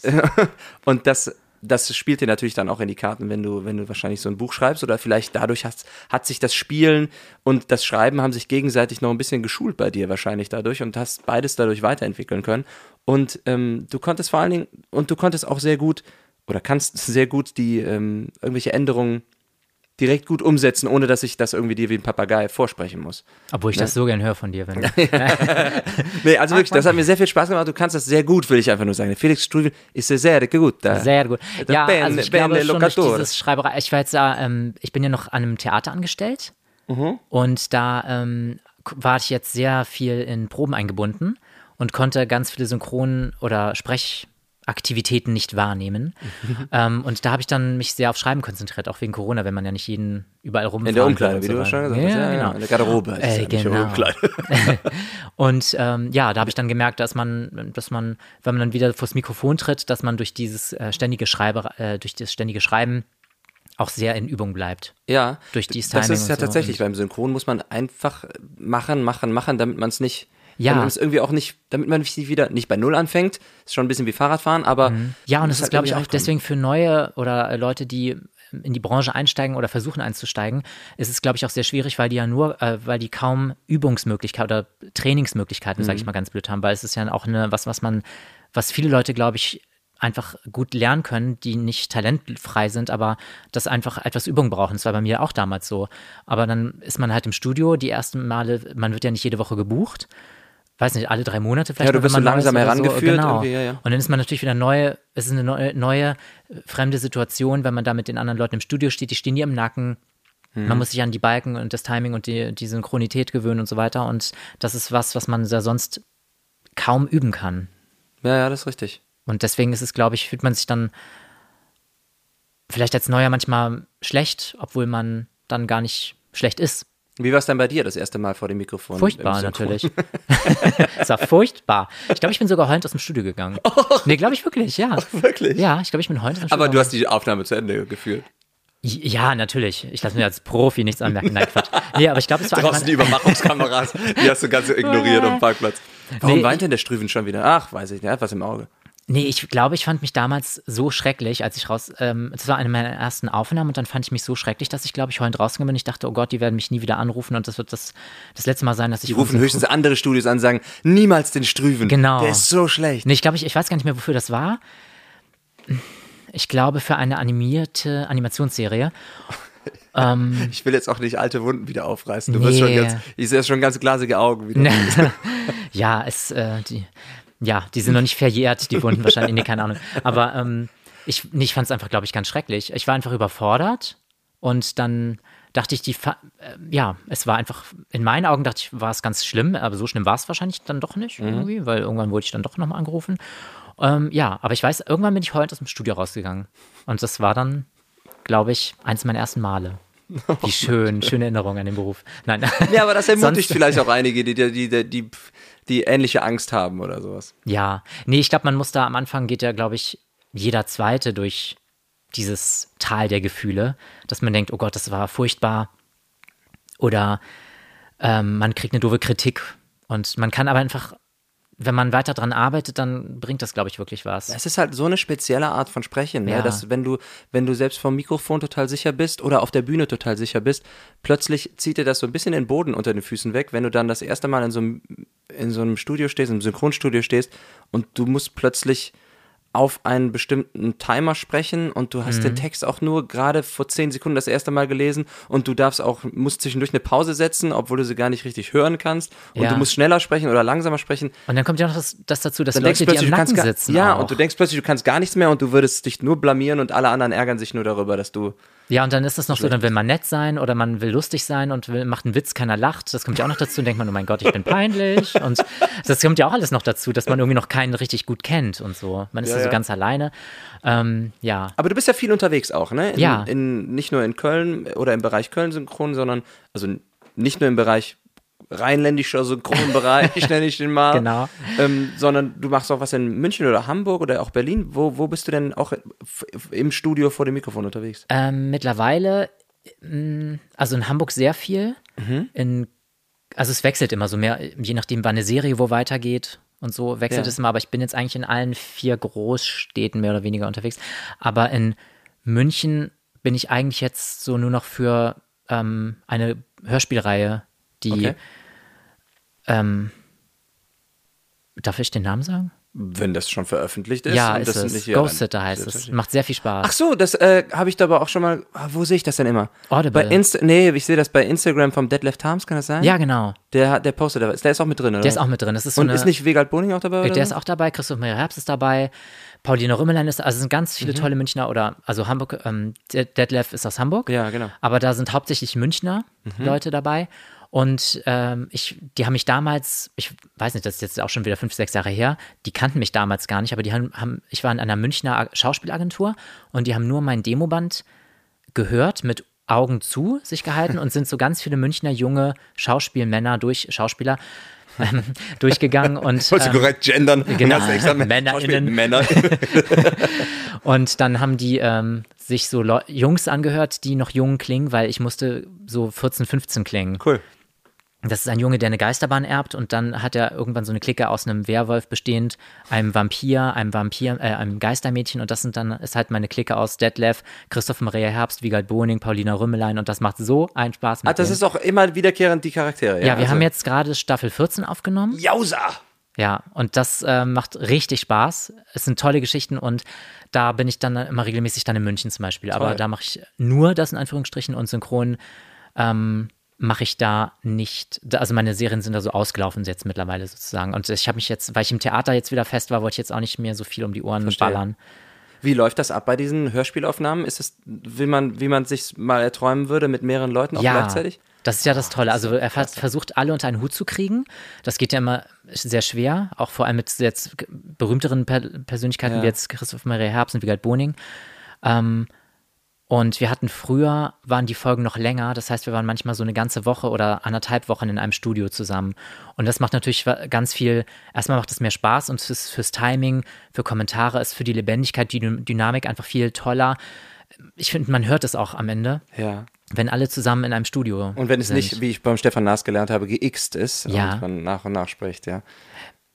und das, das spielt dir natürlich dann auch in die Karten, wenn du, wenn du wahrscheinlich so ein Buch schreibst oder vielleicht dadurch hast, hat sich das Spielen und das Schreiben haben sich gegenseitig noch ein bisschen geschult bei dir wahrscheinlich dadurch und hast beides dadurch weiterentwickeln können. Und ähm, du konntest vor allen Dingen, und du konntest auch sehr gut oder kannst sehr gut die ähm, irgendwelche Änderungen direkt gut umsetzen, ohne dass ich das irgendwie dir wie ein Papagei vorsprechen muss.
Obwohl ich das so gern höre von dir, wenn
Nee, also wirklich, das hat mir sehr viel Spaß gemacht. Du kannst das sehr gut, will ich einfach nur sagen. Der Felix Strudel ist sehr gut. Da.
Sehr gut. Ja,
Ben-
also ich
Ben
glaube schon durch dieses Schreiberei. Ich war jetzt da, ähm, ich bin ja noch an einem Theater angestellt
Mhm.
und da ähm, war ich jetzt sehr viel in Proben eingebunden und konnte ganz viele Synchron- oder Sprechaktivitäten nicht wahrnehmen. ähm, und da habe ich dann mich sehr auf Schreiben konzentriert, auch wegen Corona, wenn man ja nicht jeden überall rumfahren
In der Umkleide,
und
wie
so
du schon gesagt
ja,
hast. Ja,
genau.
ja, in der Garderobe.
Äh, genau.
Umkleide.
Und ähm, ja, da habe ich dann gemerkt, dass man, dass man, wenn man dann wieder vors Mikrofon tritt, dass man durch dieses äh, ständige Schreibe, äh, durch das ständige Schreiben auch sehr in Übung bleibt.
Ja,
Durch dieses
das
Timing
ist ja
so.
tatsächlich, beim Synchron muss man einfach machen, machen, machen, damit man es nicht,
Ja.
damit man es irgendwie auch nicht, damit man nicht wieder nicht bei Null anfängt. Ist schon ein bisschen wie Fahrradfahren, aber
Mhm. Ja, und es ist,
halt
glaube ich, auch deswegen für neue oder äh, Leute, die in die Branche einsteigen oder versuchen einzusteigen, ist es, glaube ich, auch sehr schwierig, weil die ja nur, äh, weil die kaum Übungsmöglichkeiten oder Trainingsmöglichkeiten,
Mhm.
sage ich mal ganz blöd haben, weil es ist ja auch eine, was, was man, was viele Leute, glaube ich, einfach gut lernen können, die nicht talentfrei sind, aber das einfach etwas Übung brauchen. Das war bei mir auch damals so. Aber dann ist man halt im Studio, die ersten Male, man wird ja nicht jede Woche gebucht. Weiß nicht, alle drei Monate vielleicht.
Ja, du wirst so langsam herangeführt
So. Genau.
ja, ja.
Und dann ist man natürlich wieder neu, es ist eine neue, neue, fremde Situation, wenn man da mit den anderen Leuten im Studio steht, die stehen dir im Nacken.
Mhm.
Man muss sich an die Balken und das Timing und die, die Synchronität gewöhnen und so weiter. Und das ist was, was man da sonst kaum üben kann.
Ja, ja, das ist richtig.
Und deswegen ist es, glaube ich, fühlt man sich dann vielleicht als Neuer manchmal schlecht, obwohl man dann gar nicht schlecht ist.
Wie war es denn bei dir das erste Mal vor dem Mikrofon?
Furchtbar natürlich. es war furchtbar. Ich glaube, ich bin sogar heulend aus dem Studio gegangen. Nee, glaube ich wirklich, ja.
Wirklich?
Ja, ich glaube, ich bin heulend aus dem Studio
Aber du hast die Aufnahme zu Ende geführt.
Ja, natürlich. Ich lasse mir als Profi nichts anmerken. Nein, Quatsch. Nee, aber ich glaube, es war
Draußen die Überwachungskameras, die hast du ganz ignoriert am Parkplatz. Warum
Nee,
weint denn der Strüven schon wieder? Ach, weiß ich nicht, er hat was im Auge.
Nee, ich glaube, ich fand mich damals so schrecklich, als ich raus, ähm, das war eine meiner ersten Aufnahmen und dann fand ich mich so schrecklich, dass ich, glaube ich, heulend rausgegangen bin. Ich dachte, oh Gott, die werden mich nie wieder anrufen und das wird das, das letzte Mal sein, dass ich.
Die rufen höchstens andere Studios an und sagen, niemals den Strüven.
Genau.
Der ist so schlecht.
Nee, ich glaube, ich, ich weiß gar nicht mehr, wofür das war. Ich glaube, für eine animierte Animationsserie.
Ich will jetzt auch nicht alte Wunden wieder aufreißen. Du wirst schon
Nee.
ganz, ich sehe schon ganz glasige Augen wieder.
ja, es, äh, die, ja, die sind noch nicht verjährt, die Wunden wahrscheinlich, nee, keine Ahnung. Aber ähm, ich, nee, ich fand es einfach, glaube ich, ganz schrecklich. Ich war einfach überfordert und dann dachte ich, die, äh, ja, es war einfach, in meinen Augen dachte ich, war es ganz schlimm, aber so schlimm war es wahrscheinlich dann doch nicht irgendwie, weil irgendwann wurde ich dann doch nochmal angerufen. Ähm, ja, aber ich weiß, irgendwann bin ich heute aus dem Studio rausgegangen und das war dann, glaube ich, eins meiner ersten Male. Wie schön, schöne Erinnerung an den Beruf. Nein.
Ja, aber das ermutigt vielleicht auch einige, die, die, die, die, die ähnliche Angst haben oder sowas.
Ja, nee, ich glaube, man muss da am Anfang geht ja, glaube ich, jeder Zweite durch dieses Tal der Gefühle, dass man denkt, oh Gott, das war furchtbar. Oder ähm, man kriegt eine doofe Kritik. Und man kann aber einfach, wenn man weiter dran arbeitet, dann bringt das, glaube ich, wirklich was.
Es ist halt so eine spezielle Art von Sprechen, ne?
Ja.
dass wenn du, wenn du selbst vom Mikrofon total sicher bist oder auf der Bühne total sicher bist, plötzlich zieht dir das so ein bisschen den Boden unter den Füßen weg, wenn du dann das erste Mal in so einem, in so einem Studio stehst, im Synchronstudio stehst und du musst plötzlich auf einen bestimmten Timer sprechen und du hast
Mhm.
den Text auch nur gerade vor zehn Sekunden das erste Mal gelesen und du darfst auch, musst zwischendurch eine Pause setzen, obwohl du sie gar nicht richtig hören kannst und
Ja.
du musst schneller sprechen oder langsamer sprechen
Und dann kommt ja noch das, das dazu, dass
dann denkst
Leute,
du
die
plötzlich,
am Nacken sitzen.
ja,
auch.
und du denkst plötzlich, du kannst gar nichts mehr und du würdest dich nur blamieren und alle anderen ärgern sich nur darüber, dass du.
Ja, und dann ist das noch so, dann will man nett sein oder man will lustig sein und will, macht einen Witz, keiner lacht. Das kommt ja auch noch dazu. Dann denkt man, oh mein Gott, ich bin peinlich. Und das kommt ja auch alles noch dazu, dass man irgendwie noch keinen richtig gut kennt und so. Man ist
Ja,
ja, so ganz alleine. Ähm, ja.
Aber du bist ja viel unterwegs auch, ne? In,
Ja.
In, nicht nur in Köln oder im Bereich Köln synchron, sondern also nicht nur im Bereich rheinländischer Synchronbereich, nenne ich den mal.
Genau.
Ähm, sondern du machst auch was in München oder Hamburg oder auch Berlin. Wo, wo bist du denn auch im Studio vor dem Mikrofon unterwegs?
Ähm, mittlerweile, mh, also in Hamburg sehr viel.
Mhm.
In, also es wechselt immer so mehr, je nachdem, wann eine Serie wo weitergeht und so wechselt
Ja.
es immer. Aber ich bin jetzt eigentlich in allen vier Großstädten mehr oder weniger unterwegs. Aber in München bin ich eigentlich jetzt so nur noch für ähm, eine Hörspielreihe, die,
Okay.
Ähm, darf ich den Namen sagen?
Wenn das schon veröffentlicht ist.
ja, ist es.
nicht hier
Ghost Sitter heißt es. Macht sehr viel Spaß.
Ach so, das äh, habe ich da aber auch schon mal. ah, Wo sehe ich das denn immer?
Audible.
Bei Insta nee, ich sehe das bei Instagram vom Dead Left Arms, kann das sein?
ja, genau.
Der, der postet da. Der ist auch mit drin, oder?
Der ist auch mit drin. Das ist so
Und
eine,
ist nicht Wegald Boning auch dabei? Oder
Der ist auch dabei, Christoph Maria Herbst ist dabei, Paulina Rümmelein ist, also es sind ganz
Mhm.
viele tolle Münchner oder, also Hamburg, ähm, Detlef ist aus Hamburg.
Ja, genau. Mhm.
Aber da sind hauptsächlich Münchner Leute dabei. Und ähm, ich, die haben mich damals, ich weiß nicht, das ist jetzt auch schon wieder fünf, sechs Jahre her, die kannten mich damals gar nicht, aber die haben, haben ich war in einer Münchner Ag- Schauspielagentur und die haben nur mein Demoband gehört, mit Augen zu sich gehalten und sind so ganz viele Münchner junge Schauspielmänner durch Schauspieler ähm, durchgegangen und ähm,
korrekt gendern?
genau.
Extra
MännerInnen.
Männer.
Und dann haben die ähm, sich so Jungs angehört, die noch jung klingen, weil ich musste so 14, 15 klingen.
cool.
Das ist ein Junge, der eine Geisterbahn erbt und dann hat er irgendwann so eine Clique aus einem Werwolf bestehend, einem Vampir, einem Vampir, äh, einem Geistermädchen und das sind dann, ist halt meine Clique aus Detlef, Christoph Maria Herbst, Wiegald Boning, Paulina Rümmelein und das macht so einen Spaß mit
Ah, das
denen.
ist auch immer wiederkehrend die Charaktere.
Ja, wir
also-
haben jetzt gerade Staffel 14 aufgenommen.
Jausa!
Ja, und das äh, macht richtig Spaß. Es sind tolle Geschichten und da bin ich dann immer regelmäßig dann in München zum Beispiel.
Toll.
Aber da mache ich nur das in Anführungsstrichen und synchron ähm, mache ich da nicht. Also meine Serien sind da so ausgelaufen jetzt mittlerweile sozusagen. Und ich habe mich jetzt, weil ich im Theater jetzt wieder fest war, wollte ich jetzt auch nicht mehr so viel um die Ohren
Verstehe.
ballern.
Wie läuft das ab bei diesen Hörspielaufnahmen? Ist es, wie man, wie man sich mal erträumen würde mit mehreren Leuten auch
ja,
gleichzeitig?
Das ist ja das Tolle. Also er vers- versucht alle unter einen Hut zu kriegen. Das geht ja immer sehr schwer, auch vor allem mit jetzt berühmteren per Persönlichkeiten
Ja.
wie jetzt Christoph Maria Herbst und Wiegald Boning. Ähm, und wir hatten früher, waren die Folgen noch länger. Das heißt, wir waren manchmal so eine ganze Woche oder anderthalb Wochen in einem Studio zusammen. Und das macht natürlich ganz viel, erstmal macht es mehr Spaß und fürs, fürs Timing, für Kommentare ist für die Lebendigkeit, die Dyn- Dynamik einfach viel toller. Ich finde, man hört es auch am Ende,
Ja.
wenn alle zusammen in einem Studio
Und wenn es
sind.
nicht, wie ich beim Stefan Naas gelernt habe, geixt ist
Ja.
und man nach und nach spricht, ja.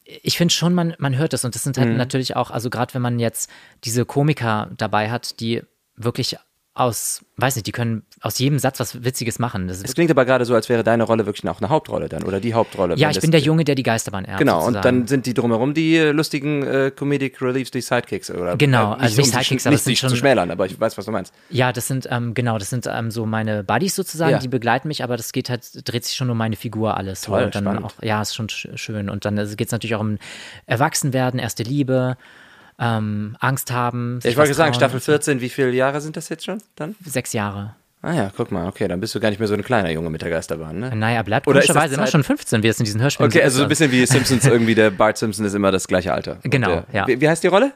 ich finde schon, man, man hört es. Und das sind
Mhm.
halt natürlich auch, also gerade wenn man jetzt diese Komiker dabei hat, die wirklich aus, weiß nicht, die können aus jedem Satz was Witziges machen. Das
Es klingt aber gerade so, als wäre deine Rolle wirklich auch eine Hauptrolle dann oder die Hauptrolle.
ja, ich
das-
bin der Junge, der die Geisterbahn erbt.
Genau, und
sozusagen.
dann sind die drumherum die äh, lustigen äh, Comedic Reliefs, die Sidekicks. Oder,
Genau,
äh,
also nicht
um
Sidekicks, aber
nicht
es sind
sich zu
schon-
schmälern, aber ich weiß, was du meinst.
Ja, das sind, ähm, genau, das sind ähm, so meine Buddies sozusagen,
Ja.
die begleiten mich, aber das geht halt, dreht sich schon um meine Figur alles. so.
Toll,
und dann
spannend.
auch, ja, ist schon sch schön. Und dann geht es natürlich auch um Erwachsenwerden, erste Liebe, ähm, Angst haben.
Ja, ich wollte sagen. Staffel 14, wie viele Jahre sind das jetzt schon dann?
Sechs Jahre.
Ah ja, guck mal, okay, dann bist du gar nicht mehr so ein kleiner Junge mit der Geisterbahn, ne?
Naja, bleibt
Oder ist das
komischerweise immer schon 15, wie es in diesen Hörspielen
Okay,
so
also so ein bisschen wie Simpsons irgendwie, der Bart Simpson ist immer das gleiche Alter.
Genau,
der,
ja.
Wie, wie heißt die Rolle?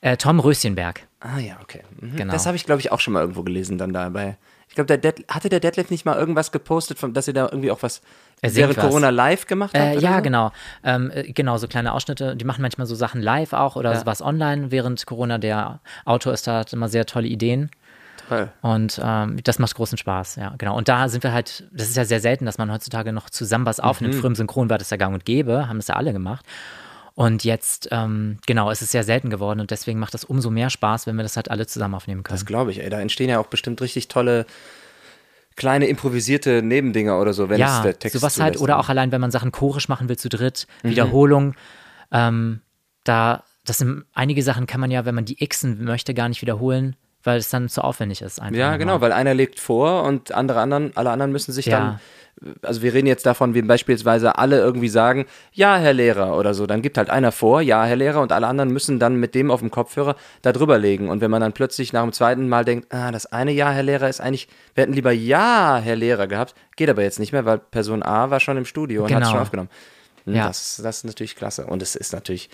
Äh, Tom Röschenberg.
Ah ja, okay. Mhm.
Genau.
Das habe ich, glaube ich, auch schon mal irgendwo gelesen dann dabei. Ich glaube, der Dead, hatte der Deadlift nicht mal irgendwas gepostet, von, dass ihr da irgendwie auch was während
was.
Corona live gemacht habt?
Äh, ja,
so?
genau. Ähm, äh, genau, so kleine Ausschnitte. Die machen manchmal so Sachen live auch oder
Ja.
was online während Corona. Der Autor ist da, hat immer sehr tolle Ideen.
Toll.
Und ähm, das macht großen Spaß, ja, genau. Und da sind wir halt, das ist ja sehr selten, dass man heutzutage noch zusammen was aufnimmt.
Mhm.
Früher im Synchron war das ja gang und gäbe, haben das ja alle gemacht. Und jetzt, ähm, genau, es ist sehr selten geworden und deswegen macht das umso mehr Spaß, wenn wir das halt alle zusammen aufnehmen können.
Das glaube ich, ey. Da entstehen ja auch bestimmt richtig tolle kleine improvisierte Nebendinger oder so, wenn es
ja,
der Text
sowas halt, oder auch allein, wenn man Sachen chorisch machen will zu dritt,
Mhm.
Wiederholung, ähm, da, das sind einige Sachen kann man ja, wenn man die Xen möchte, gar nicht wiederholen, weil es dann zu aufwendig ist. Einfach
Ja, genau, weil einer legt vor und andere anderen, alle anderen müssen sich
Ja.
dann, also wir reden jetzt davon, wie beispielsweise alle irgendwie sagen, ja, Herr Lehrer oder so, dann gibt halt einer vor, ja, Herr Lehrer und alle anderen müssen dann mit dem auf dem Kopfhörer da drüber legen und wenn man dann plötzlich nach dem zweiten Mal denkt, ah, das eine Ja, Herr Lehrer ist eigentlich, wir hätten lieber Ja, Herr Lehrer gehabt, geht aber jetzt nicht mehr, weil Person A war schon im Studio und hat es
Genau.
schon aufgenommen. Hm,
Ja.
Das, das ist natürlich klasse und es ist natürlich,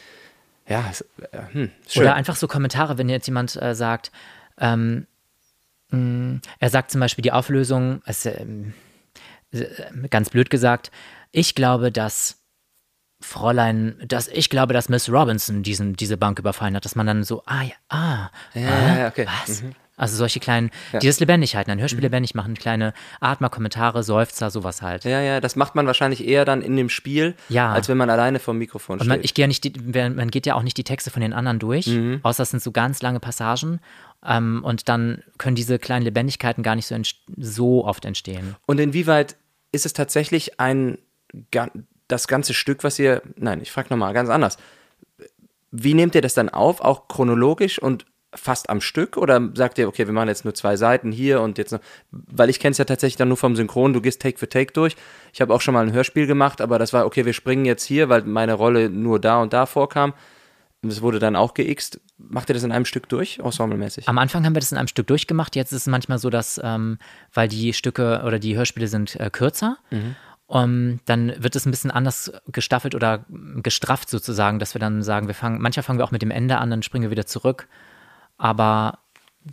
ja, es, äh, hm, schön.
Oder einfach so Kommentare, wenn jetzt jemand äh, sagt, ähm, mh, er sagt zum Beispiel die Auflösung, ist, ähm, äh, ganz blöd gesagt, ich glaube, dass Fräulein, dass ich glaube, dass Miss Robinson diesen, diese Bank überfallen hat, dass man dann so, ah ja, ah,
ja,
ah,
okay.
was? Also solche kleinen,
Ja.
die das lebendig halten, ein Hörspiel lebendig machen, kleine Atmer, Kommentare, Seufzer, sowas halt.
Ja, ja, das macht man wahrscheinlich eher dann in dem Spiel,
Ja.
als wenn man alleine vor dem Mikrofon
Und
steht.
man, ich gehe ja nicht, die, man geht ja auch nicht die Texte von den anderen durch,
Mhm.
außer es sind so ganz lange Passagen. Ähm, und dann können diese kleinen Lebendigkeiten gar nicht so, so oft entstehen.
Und inwieweit ist es tatsächlich ein das ganze Stück, was ihr. Nein, ich frage nochmal ganz anders. Wie nehmt ihr das dann auf? Auch chronologisch und fast am Stück? Oder sagt ihr, okay, wir machen jetzt nur zwei Seiten hier und jetzt noch. Weil ich kenne es ja tatsächlich dann nur vom Synchron, du gehst Take für Take durch. Ich habe auch schon mal ein Hörspiel gemacht, aber das war, okay, wir springen jetzt hier, weil meine Rolle nur da und da vorkam. Und es wurde dann auch geixt. Macht ihr das in einem Stück durch, ensemblemäßig?
Am Anfang haben wir das in einem Stück durchgemacht. Jetzt ist es manchmal so, dass, ähm, weil die Stücke oder die Hörspiele sind äh, kürzer, ähm, dann wird es ein bisschen anders gestaffelt oder gestrafft sozusagen, dass wir dann sagen, wir fangen, manchmal fangen wir auch mit dem Ende an, dann springen wir wieder zurück. Aber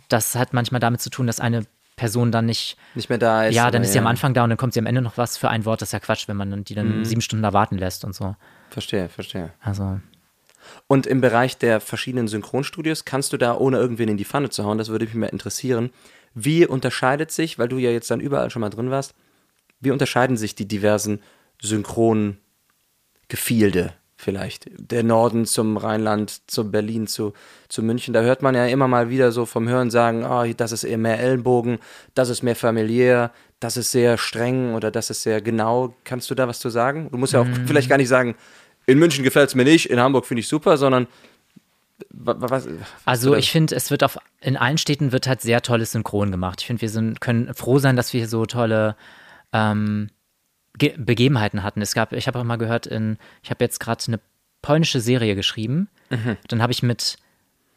das hat manchmal damit zu tun, dass eine Person dann nicht
Nicht mehr da ist.
Ja, dann ist sie am Anfang da und dann kommt sie am Ende noch was für ein Wort. Das ist ja Quatsch, wenn man dann- die
Mhm.
dann sieben Stunden da warten lässt und so.
Verstehe, verstehe.
Also,
Und im Bereich der verschiedenen Synchronstudios kannst du da, ohne irgendwen in die Pfanne zu hauen, das würde mich mal interessieren, wie unterscheidet sich, weil du ja jetzt dann überall schon mal drin warst, wie unterscheiden sich die diversen Synchrongefilde vielleicht? Der Norden zum Rheinland, zu Berlin, zu, zu München, da hört man ja immer mal wieder so vom Hören sagen, ah, das ist eher mehr Ellenbogen, das ist mehr familiär, das ist sehr streng oder das ist sehr genau. Kannst du da was zu sagen? Du musst ja auch vielleicht gar nicht sagen, in München gefällt es mir nicht, in Hamburg finde ich super, sondern wa- wa- was,
Also
was-
ich finde, es wird auf in allen Städten wird halt sehr tolles Synchron gemacht. Ich finde, wir sind, können froh sein, dass wir hier so tolle ähm, Ge Begebenheiten hatten. Es gab, ich habe auch mal gehört, in, ich habe jetzt gerade eine polnische Serie geschrieben.
Mhm.
Dann habe ich mit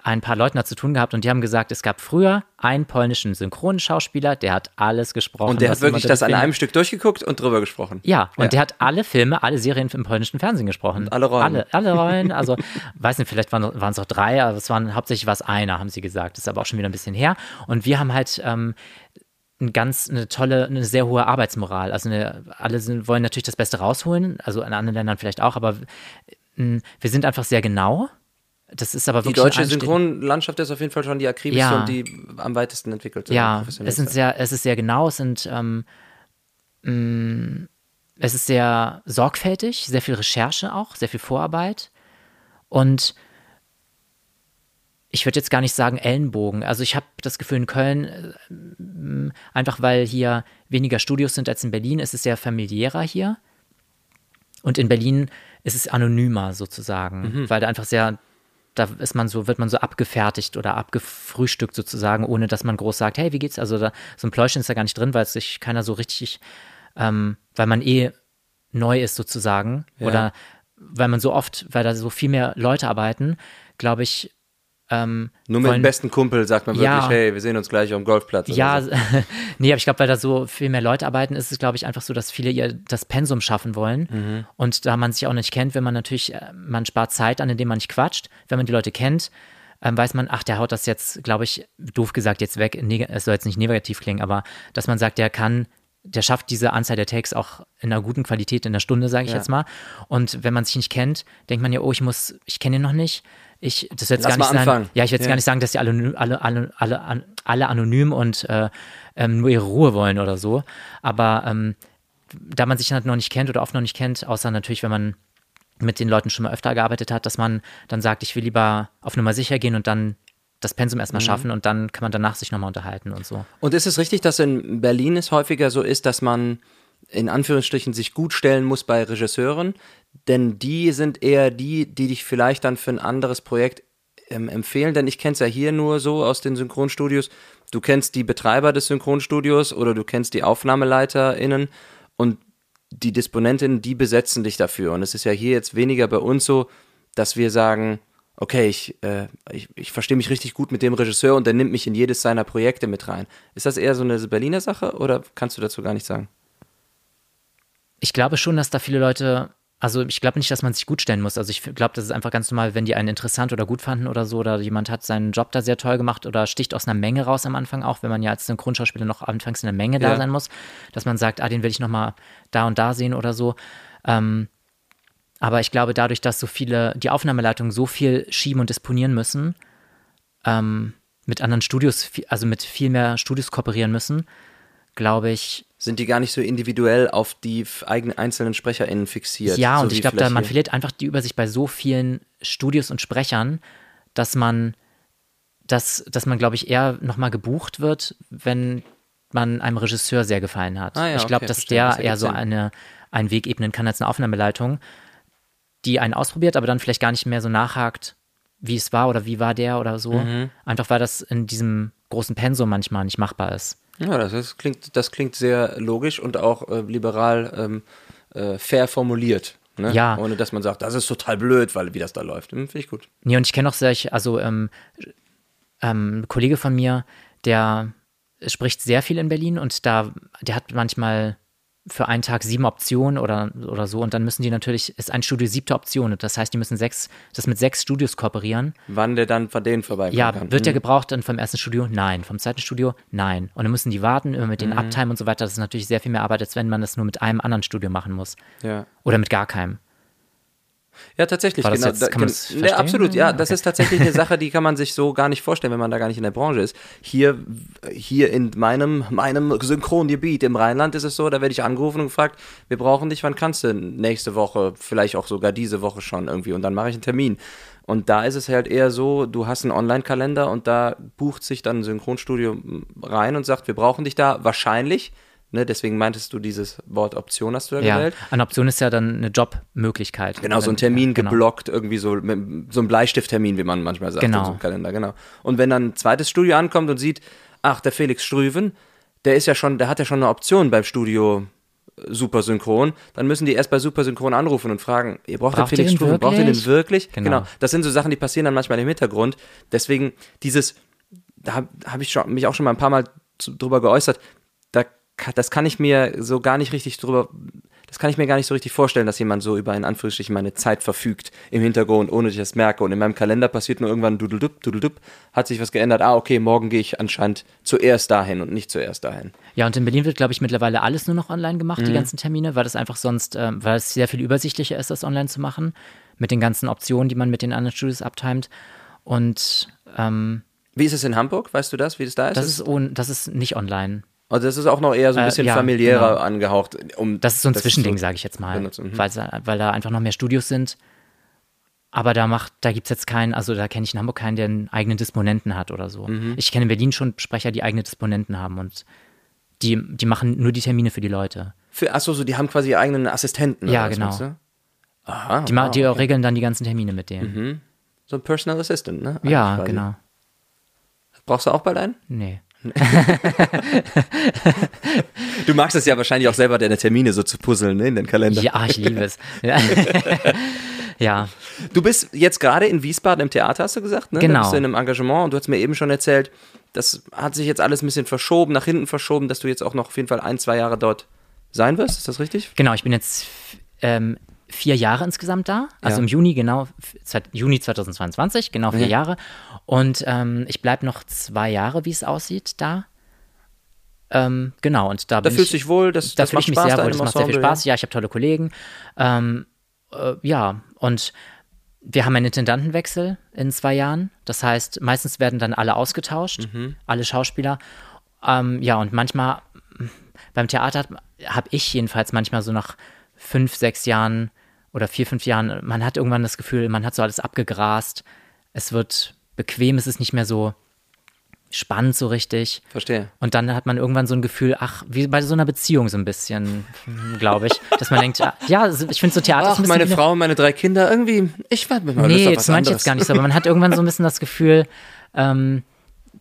ein paar Leuten da zu tun gehabt und die haben gesagt, es gab früher einen polnischen Synchronschauspieler, der hat alles gesprochen.
und der hat wirklich das an einem Stück durchgeguckt und drüber gesprochen.
Ja, und
Ja.
der hat alle Filme, alle Serien im polnischen Fernsehen gesprochen.
Und alle Rollen.
Alle, alle Rollen. Also, weiß nicht, vielleicht waren waren es auch drei, aber es waren hauptsächlich was einer, haben sie gesagt. Das ist aber auch schon wieder ein bisschen her. Und wir haben halt ähm, ein ganz, eine tolle, eine sehr hohe Arbeitsmoral. Also eine, alle sind, wollen natürlich das Beste rausholen, also in anderen Ländern vielleicht auch, aber mh, wir sind einfach sehr genau. Das ist aber
Die
wirklich
deutsche
ein Anste-
Synchronlandschaft ist auf jeden Fall schon die akribischste
Ja.
und die am weitesten entwickelte.
Ja, es, sind sehr, es ist sehr genau, es sind ähm, mh, es ist sehr sorgfältig, sehr viel Recherche auch, sehr viel Vorarbeit. Und ich würde jetzt gar nicht sagen Ellenbogen. Also ich habe das Gefühl in Köln, äh, einfach weil hier weniger Studios sind als in Berlin, ist es sehr familiärer hier. Und in Berlin ist es anonymer sozusagen, weil da einfach sehr, da ist man so, wird man so abgefertigt oder abgefrühstückt sozusagen, ohne dass man groß sagt, hey, wie geht's? Also da, so ein Pläuschen ist da gar nicht drin, weil es sich keiner so richtig, ähm, weil man eh neu ist sozusagen.
Ja.
Oder weil man so oft, weil da so viel mehr Leute arbeiten, glaube ich, ähm,
Nur mit
wollen-
dem besten Kumpel sagt man wirklich,
Ja.
hey, wir sehen uns gleich am Golfplatz.
ja,
so.
nee, aber ich glaube, weil da so viel mehr Leute arbeiten, ist es, glaube ich, einfach so, dass viele ihr das Pensum schaffen wollen.
Mhm.
Und da man sich auch nicht kennt, wenn man natürlich, äh, man spart Zeit an, indem man nicht quatscht. Wenn man die Leute kennt, ähm, weiß man, ach, der haut das jetzt, glaube ich, doof gesagt, jetzt weg. Es soll jetzt nicht negativ klingen, aber dass man sagt, der kann, der schafft diese Anzahl der Takes auch in einer guten Qualität in der Stunde, sage ich
Ja.
jetzt mal. Und wenn man sich nicht kennt, denkt man ja, oh, ich muss, ich kenne ihn noch nicht. Ich, das jetzt
Lass
gar nicht
anfangen.
Ja, ich will jetzt
Ja.
gar nicht sagen, dass die alle, alle, alle, alle, alle anonym und äh, ähm, nur ihre Ruhe wollen oder so. Aber ähm, da man sich halt noch nicht kennt oder oft noch nicht kennt, außer natürlich, wenn man mit den Leuten schon mal öfter gearbeitet hat, dass man dann sagt, ich will lieber auf Nummer sicher gehen und dann das Pensum
Mhm.
erstmal schaffen und dann kann man danach sich nochmal unterhalten und so.
Und ist es richtig, dass in Berlin es häufiger so ist, dass man in Anführungsstrichen sich gut stellen muss bei Regisseuren? Denn die sind eher die, die dich vielleicht dann für ein anderes Projekt ähm, empfehlen. Denn ich kenne es ja hier nur so aus den Synchronstudios. Du kennst die Betreiber des Synchronstudios oder du kennst die AufnahmeleiterInnen und die Disponentinnen, die besetzen dich dafür. Und es ist ja hier jetzt weniger bei uns so, dass wir sagen, okay, ich, äh, ich, ich verstehe mich richtig gut mit dem Regisseur und der nimmt mich in jedes seiner Projekte mit rein. Ist das eher so eine Berliner Sache oder kannst du dazu gar nicht sagen?
Ich glaube schon, dass da viele Leute, also ich glaube nicht, dass man sich gut stellen muss. Also ich glaube, das ist einfach ganz normal, wenn die einen interessant oder gut fanden oder so, oder jemand hat seinen Job da sehr toll gemacht oder sticht aus einer Menge raus am Anfang auch, wenn man ja als Synchronschauspieler noch anfangs in der Menge da
Ja.
sein muss, dass man sagt, ah, den will ich nochmal da und da sehen oder so. Ähm, aber ich glaube, dadurch, dass so viele, die Aufnahmeleitungen so viel schieben und disponieren müssen, ähm, mit anderen Studios, also mit viel mehr Studios kooperieren müssen, glaube ich,
Sind die gar nicht so individuell auf die eigenen einzelnen SprecherInnen fixiert?
Ja,
so
und ich glaube, man verliert einfach die Übersicht bei so vielen Studios und Sprechern, dass man, dass, dass man, glaube ich, eher nochmal gebucht wird, wenn man einem Regisseur sehr gefallen hat.
Ah ja,
ich glaube,
okay,
dass
verstehe.
der
Das
eher so eine, einen Weg ebnen kann als eine Aufnahmeleitung, die einen ausprobiert, aber dann vielleicht gar nicht mehr so nachhakt, wie es war oder wie war der oder so.
Mhm.
Einfach weil das in diesem großen Pensum manchmal nicht machbar ist.
Ja, das, ist, klingt, das klingt sehr logisch und auch äh, liberal ähm, äh, fair formuliert. Ne?
Ja.
Ohne dass man sagt, das ist total blöd, weil wie das da läuft. Hm, Finde ich gut.
Nee, und ich kenne auch solche, also ähm, ähm, ein Kollege von mir, der spricht sehr viel in Berlin und da, der hat manchmal für einen Tag sieben Optionen oder, oder so und dann müssen die natürlich, ist ein Studio siebte Option. Das heißt, die müssen sechs, das mit sechs Studios kooperieren.
Wann der dann von denen vorbeikommen
Ja,
kann.
wird der
Hm.
gebraucht dann vom ersten Studio? Nein. Vom zweiten Studio? Nein. Und dann müssen die warten, immer mit den Uptime und so weiter. Das ist natürlich sehr viel mehr Arbeit, als wenn man das nur mit einem anderen Studio machen muss.
Ja.
Oder mit gar keinem.
Ja, tatsächlich.
War das
genau.
jetzt-
Da-
kann
gen-
das
ja,
verstehen?
absolut, ja. Das
Okay.
ist tatsächlich eine Sache, die kann man sich so gar nicht vorstellen, wenn man da gar nicht in der Branche ist. Hier, hier in meinem, meinem Synchrongebiet im Rheinland ist es so, da werde ich angerufen und gefragt, wir brauchen dich, wann kannst du nächste Woche, vielleicht auch sogar diese Woche schon irgendwie und dann mache ich einen Termin. Und da ist es halt eher so, du hast einen Online-Kalender und da bucht sich dann ein Synchronstudio rein und sagt, wir brauchen dich da wahrscheinlich Ne? Deswegen meintest du dieses Wort Option hast du da
Ja,
gewählt.
eine Option ist ja dann eine Jobmöglichkeit.
Genau, so ein Termin
Genau.
geblockt, irgendwie so, mit, so ein Bleistifttermin, wie man manchmal sagt,
Genau.
so Kalender, genau. Und wenn dann ein zweites Studio ankommt und sieht, ach, der Felix Strüven, der ist ja schon, der hat ja schon eine Option beim Studio äh, Supersynchron, dann müssen die erst bei Supersynchron anrufen und fragen, ihr braucht den
Braucht ihr
Felix
den
Strüven, braucht ihr den
wirklich?
wirklich?
Genau.
Das sind so Sachen, die passieren dann manchmal im Hintergrund. Deswegen dieses, da habe hab ich schon, mich auch schon mal ein paar Mal zu, drüber geäußert, da, das kann ich mir so gar nicht richtig drüber, das kann ich mir gar nicht so richtig vorstellen, dass jemand so über in Anführungsstrichen meine Zeit verfügt im Hintergrund, ohne dass ich das merke. Und in meinem Kalender passiert nur irgendwann dudeldup, dudeldup, hat sich was geändert. Ah, okay, morgen gehe ich anscheinend zuerst dahin und nicht zuerst dahin.
Ja, und in Berlin wird, glaube ich, mittlerweile alles nur noch online gemacht,
Mhm.
die ganzen Termine, weil das einfach sonst, ähm, weil es sehr viel übersichtlicher ist, das online zu machen, mit den ganzen Optionen, die man mit den anderen Studios abtimet. Und ähm,
Wie ist es in Hamburg? Weißt du das, wie das da ist?
das, ist das ist nicht online.
Also das ist auch noch eher so ein
Äh,
bisschen
ja,
familiärer
genau.
angehaucht. Um,
Das ist so ein
das
Zwischending,
so-
sage ich jetzt mal,
mhm.
weil, weil da einfach noch mehr Studios sind. Aber da macht, da gibt es jetzt keinen, also da kenne ich in Hamburg keinen, der einen eigenen Disponenten hat oder so.
Mhm.
Ich kenne in Berlin schon Sprecher, die eigene Disponenten haben und die, die machen nur die Termine für die Leute.
Für, achso, so, die haben quasi ihre eigenen Assistenten.
Ja, genau.
Aha.
Die,
wow,
die
okay.
regeln dann die ganzen Termine mit denen.
So ein Personal Assistant, ne?
Ja,
Quasi.
genau.
Brauchst du auch bald einen?
Nee.
Du magst es ja wahrscheinlich auch selber, deine Termine so zu puzzeln, ne, in den Kalender.
Ja, ich liebe es. Ja.
Du bist jetzt gerade in Wiesbaden im Theater, hast du gesagt, ne? Da
Genau.
bist du in einem Engagement und du hast mir eben schon erzählt, das hat sich jetzt alles ein bisschen verschoben, nach hinten verschoben, dass du jetzt auch noch auf jeden Fall ein, zwei Jahre dort sein wirst. Ist das richtig?
genau. Ich bin jetzt ähm, vier Jahre insgesamt da. Also
Ja.
im Juni, genau, Juni 2022, genau vier
Ja.
Jahre. Und ähm, ich bleibe noch zwei Jahre, wie es aussieht, da. Ähm, genau, und da,
Da
bin
fühlst
ich,
dich wohl, das,
da
das
fühle
macht
ich mich
Spaß
sehr wohl. Das macht sehr viel Spaß. Ja, ich habe tolle Kollegen. Ähm, äh, ja, und wir haben einen Intendantenwechsel in zwei Jahren. Das heißt, meistens werden dann alle ausgetauscht,
Mhm.
alle Schauspieler. Ähm, ja, und manchmal beim Theater habe ich jedenfalls manchmal so nach fünf, sechs Jahren oder vier, fünf Jahren, man hat irgendwann das Gefühl, man hat so alles abgegrast. Es wird bequem, es ist nicht mehr so spannend so richtig.
Verstehe.
Und dann hat man irgendwann so ein Gefühl, ach, wie bei so einer Beziehung so ein bisschen, glaube ich, dass man denkt, ah, ja, ich finde so Theater ist
Ach,
ein bisschen
meine Frau und meine drei Kinder, irgendwie, ich mir mal Lust
Nee, das meine ich jetzt gar nicht so, aber man hat irgendwann so ein bisschen das Gefühl, ähm,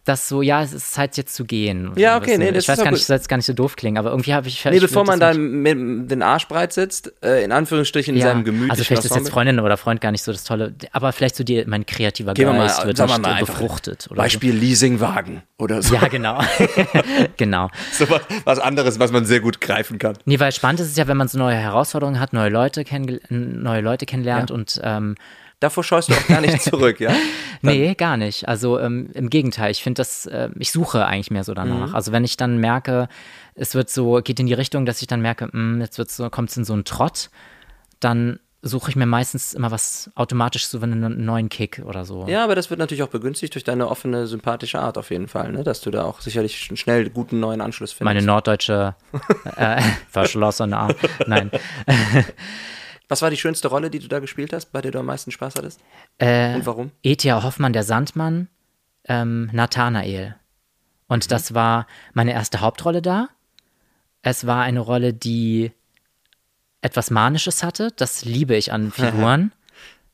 dass so, ja, es ist Zeit jetzt zu gehen.
Ja,
So
okay, nee, das
Ich weiß
ist
gar nicht, das soll jetzt gar nicht so doof klingen, aber irgendwie habe ich.
Nee,
ich
bevor man
das
da
nicht-
den Arsch breit sitzt, äh, in Anführungsstrichen in
ja,
seinem gemütlichen
also vielleicht ist jetzt. Freundin oder Freund gar nicht so das Tolle, aber vielleicht so die, mein kreativer
Gehen wir mal,
Geist wird
wir mal
befruchtet. Oder
Beispiel Leasingwagen oder so.
So. Ja, genau. genau.
so was, was anderes, was man sehr gut greifen kann.
Nee, weil spannend ist es ja, wenn man so neue Herausforderungen hat, neue Leute, kenngel- neue Leute kennenlernt
Ja.
und ähm,
Davor scheust du auch gar nicht zurück, ja?
Nee, gar nicht. Also ähm, im Gegenteil, ich finde das, äh, ich suche eigentlich mehr so danach. Also wenn ich dann merke, es wird so, geht in die Richtung, dass ich dann merke, mh, jetzt wird's so, kommt es in so einen Trott, dann suche ich mir meistens immer was automatisch so einen neuen Kick oder so.
Ja, aber das wird natürlich auch begünstigt durch deine offene, sympathische Art auf jeden Fall, ne? Dass du da auch sicherlich sch- schnell guten neuen Anschluss findest.
Meine norddeutsche äh, verschlossene Art. Nein.
Was war die schönste Rolle, die du da gespielt hast, bei der du am meisten Spaß hattest?
Äh,
Und warum?
Ethia Hoffmann, der Sandmann, ähm, Nathanael. Und das war meine erste Hauptrolle da. Es war eine Rolle, die etwas Manisches hatte. Das liebe ich an Figuren.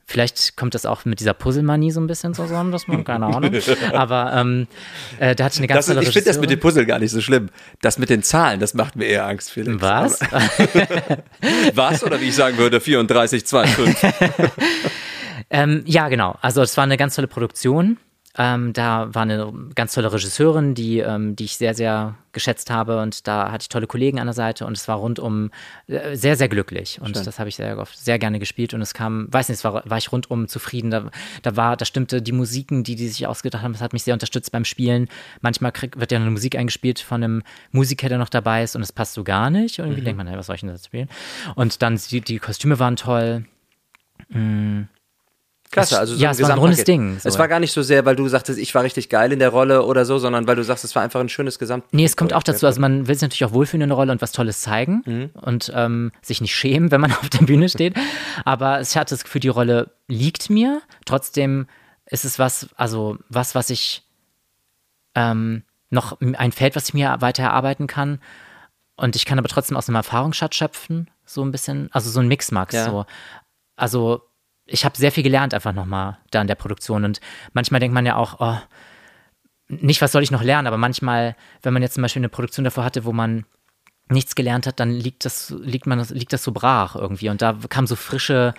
Vielleicht kommt das auch mit dieser Puzzlemanie so ein bisschen zusammen, dass man, keine Ahnung. Aber ähm, äh, da hatte ich eine ganz tolle
ich finde das mit dem. Puzzle gar nicht so schlimm. Das mit den Zahlen, das macht mir eher Angst, Felix.
Was?
Was? Oder wie ich sagen würde, 34, 2, 5.
Ähm, ja, genau. Also es war eine ganz tolle Produktion. Ähm, da war eine ganz tolle Regisseurin, die, ähm, die ich sehr, sehr geschätzt habe und da hatte ich tolle Kollegen an der Seite und es war rundum äh, sehr, sehr glücklich und das habe ich sehr oft sehr gerne gespielt und es kam, weiß nicht, es war, war ich rundum zufrieden. Da, da war, da stimmte die Musiken, die die sich ausgedacht haben, das hat mich sehr unterstützt beim Spielen. Manchmal krieg, wird ja eine Musik eingespielt von einem Musiker, der noch dabei ist und es passt so gar nicht. Und irgendwie denkt man, hey, was soll ich denn da spielen? Und dann die, die Kostüme waren toll.
Klasse, also so
ja,
ein
es war ein rundes. Ding, so.
Es war gar nicht so sehr, weil du sagtest, ich war richtig geil in der Rolle oder so, sondern weil du sagst, es war einfach ein schönes Gesamt.
Nee, es kommt auch dazu, also man will sich natürlich auch wohlfühlen in der Rolle und was Tolles zeigen
Mhm.
und ähm, sich nicht schämen, wenn man auf der Bühne steht. Aber ich hatte das Gefühl, die Rolle liegt mir. Trotzdem ist es was, also was, was ich ähm, noch ein Feld, was ich mir weiter erarbeiten kann. und ich kann aber trotzdem aus einem Erfahrungsschatz schöpfen, so ein bisschen, also so ein Mixmax.
Ja.
So. Also ich habe sehr viel gelernt einfach nochmal da in der Produktion und manchmal denkt man ja auch, oh, nicht, was soll ich noch lernen, aber manchmal, wenn man jetzt zum Beispiel eine Produktion davor hatte, wo man nichts gelernt hat, dann liegt das, liegt man, liegt das so brach irgendwie. Und da kam so frische,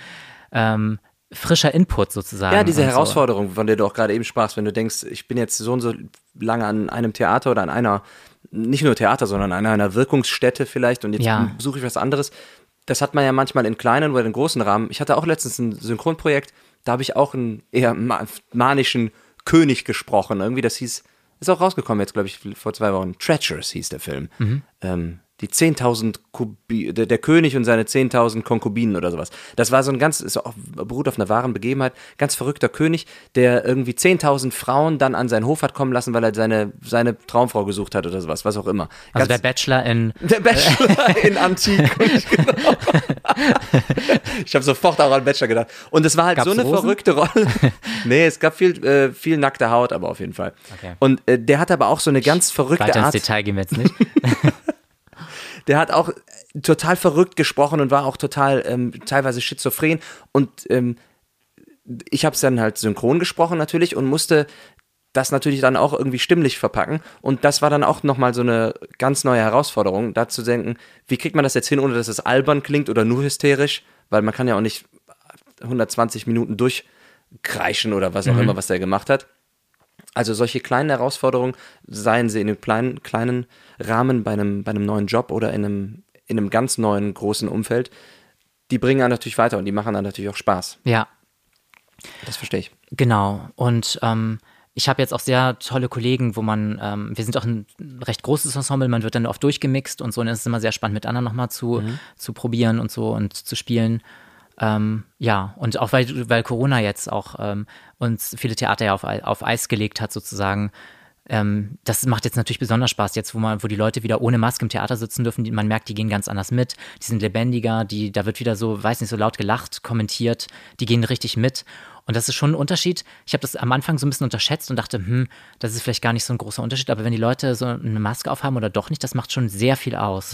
ähm, frischer Input sozusagen.
Ja, diese
und so.
Herausforderung, von der du auch gerade eben sprachst, wenn du denkst, ich bin jetzt so und so lange an einem Theater oder an einer, nicht nur Theater, sondern an einer Wirkungsstätte vielleicht und jetzt
Ja.
suche ich was anderes. Das hat man ja manchmal in kleinen oder in großen Rahmen. Ich hatte auch letztens ein Synchronprojekt, da habe ich auch einen eher ma manischen König gesprochen. Irgendwie, das hieß, ist auch rausgekommen jetzt, glaube ich, vor zwei Wochen. Treacherous hieß der Film. Ähm, die 10.000 Kubi der, der König und seine 10.000 Konkubinen oder sowas. Das war so ein ganz, ist auch, beruht auf einer wahren Begebenheit, ganz verrückter König, der irgendwie 10.000 Frauen dann an seinen Hof hat kommen lassen, weil er seine, seine Traumfrau gesucht hat oder sowas, was auch immer.
Also der
Ganz-
Bachelor in,
der Bachelor in Antik. genau. ich habe sofort auch an Bachelor gedacht. Und es war halt
Gab's
so eine
Rosen?
verrückte Rolle. nee, es gab viel, äh, viel nackte Haut, aber auf jeden Fall.
Okay.
Und äh, der hat aber auch so eine ganz verrückte
weiter ins
Art.
Detail gehen wir jetzt nicht.
Der hat auch total verrückt gesprochen und war auch total ähm, teilweise schizophren. Und ähm, ich habe es dann halt synchron gesprochen natürlich und musste das natürlich dann auch irgendwie stimmlich verpacken. Und das war dann auch nochmal so eine ganz neue Herausforderung, da zu denken, wie kriegt man das jetzt hin, ohne dass es albern klingt oder nur hysterisch? Weil man kann ja auch nicht 120 Minuten durchkreischen oder was auch immer, was der gemacht hat. Also solche kleinen Herausforderungen, seien sie in einem kleinen, kleinen Rahmen bei einem, bei einem neuen Job oder in einem, in einem ganz neuen großen Umfeld, die bringen einen natürlich weiter und die machen dann natürlich auch Spaß.
ja,
Das verstehe ich.
Genau. Und ähm, ich habe jetzt auch sehr tolle Kollegen, wo man, ähm, wir sind auch ein recht großes Ensemble, man wird dann oft durchgemixt und so, und es ist immer sehr spannend, mit anderen nochmal zu, zu probieren und so und zu spielen. Ähm, ja, und auch weil, weil Corona jetzt auch ähm, uns viele Theater ja auf, auf Eis gelegt hat, sozusagen. Ähm, das macht jetzt natürlich besonders Spaß, jetzt wo man, wo die Leute wieder ohne Maske im Theater sitzen dürfen. Die, man merkt, die gehen ganz anders mit, die sind lebendiger, die, da wird wieder so, weiß nicht, so laut gelacht, kommentiert, die gehen richtig mit. Und das ist schon ein Unterschied. Ich habe das am Anfang so ein bisschen unterschätzt und dachte, hm, das ist vielleicht gar nicht so ein großer Unterschied, aber wenn die Leute so eine Maske aufhaben oder doch nicht, das macht schon sehr viel aus.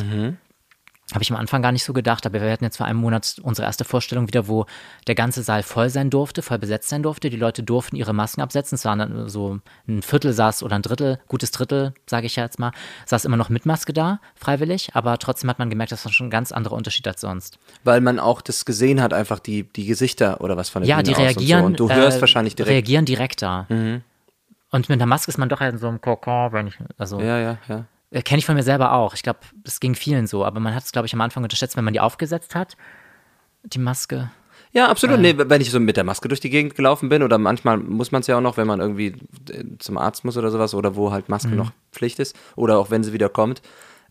Habe ich am Anfang gar nicht so gedacht, aber wir hatten jetzt vor einem Monat unsere erste Vorstellung wieder, wo der ganze Saal voll sein durfte, voll besetzt sein durfte. Die Leute durften ihre Masken absetzen. Es waren dann so ein Viertel saß oder ein Drittel, gutes Drittel, sage ich ja jetzt mal, saß immer noch mit Maske da, freiwillig, aber trotzdem hat man gemerkt, das war schon ein ganz anderer Unterschied als sonst.
Weil man auch das gesehen hat, einfach die, die Gesichter oder was von der
Ja,
Bühne
die reagieren.
Und, so. und du hörst
äh,
wahrscheinlich direkt. Mhm.
Reagieren direkter. Und mit einer Maske ist man doch in so einem Kokon, wenn ich, also.
Ja, ja, ja.
Äh, Kenne ich von mir selber auch. Ich glaube, es ging vielen so, aber man hat es, glaube ich, am Anfang unterschätzt, wenn man die aufgesetzt hat, die Maske.
Ja, absolut. Nee, wenn ich so mit der Maske durch die Gegend gelaufen bin oder manchmal muss man es ja auch noch, wenn man irgendwie äh, zum Arzt muss oder sowas oder wo halt Maske noch Pflicht ist oder auch wenn sie wieder kommt,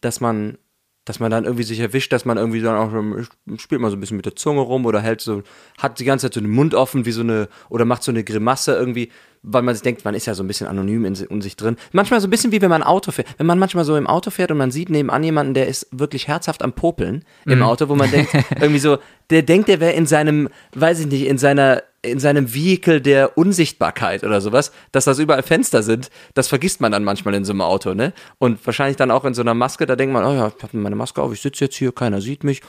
dass man dass man dann irgendwie sich erwischt, dass man irgendwie dann auch ähm, spielt man so ein bisschen mit der Zunge rum oder hält so hat die ganze Zeit so den Mund offen wie so eine oder macht so eine Grimasse irgendwie, weil man sich denkt, man ist ja so ein bisschen anonym in, in sich drin. Manchmal so ein bisschen wie wenn man Auto fährt. Wenn man manchmal so im Auto fährt und man sieht nebenan jemanden, der ist wirklich herzhaft am Popeln im Auto, wo man denkt, irgendwie so, der denkt, der wäre in seinem, weiß ich nicht, in seiner, in seinem Vehikel der Unsichtbarkeit oder sowas, dass das überall Fenster sind, das vergisst man dann manchmal in so einem Auto, ne? Und wahrscheinlich dann auch in so einer Maske, da denkt man, oh ja, ich habe meine Maske auf, ich sitze jetzt hier, keiner sieht mich,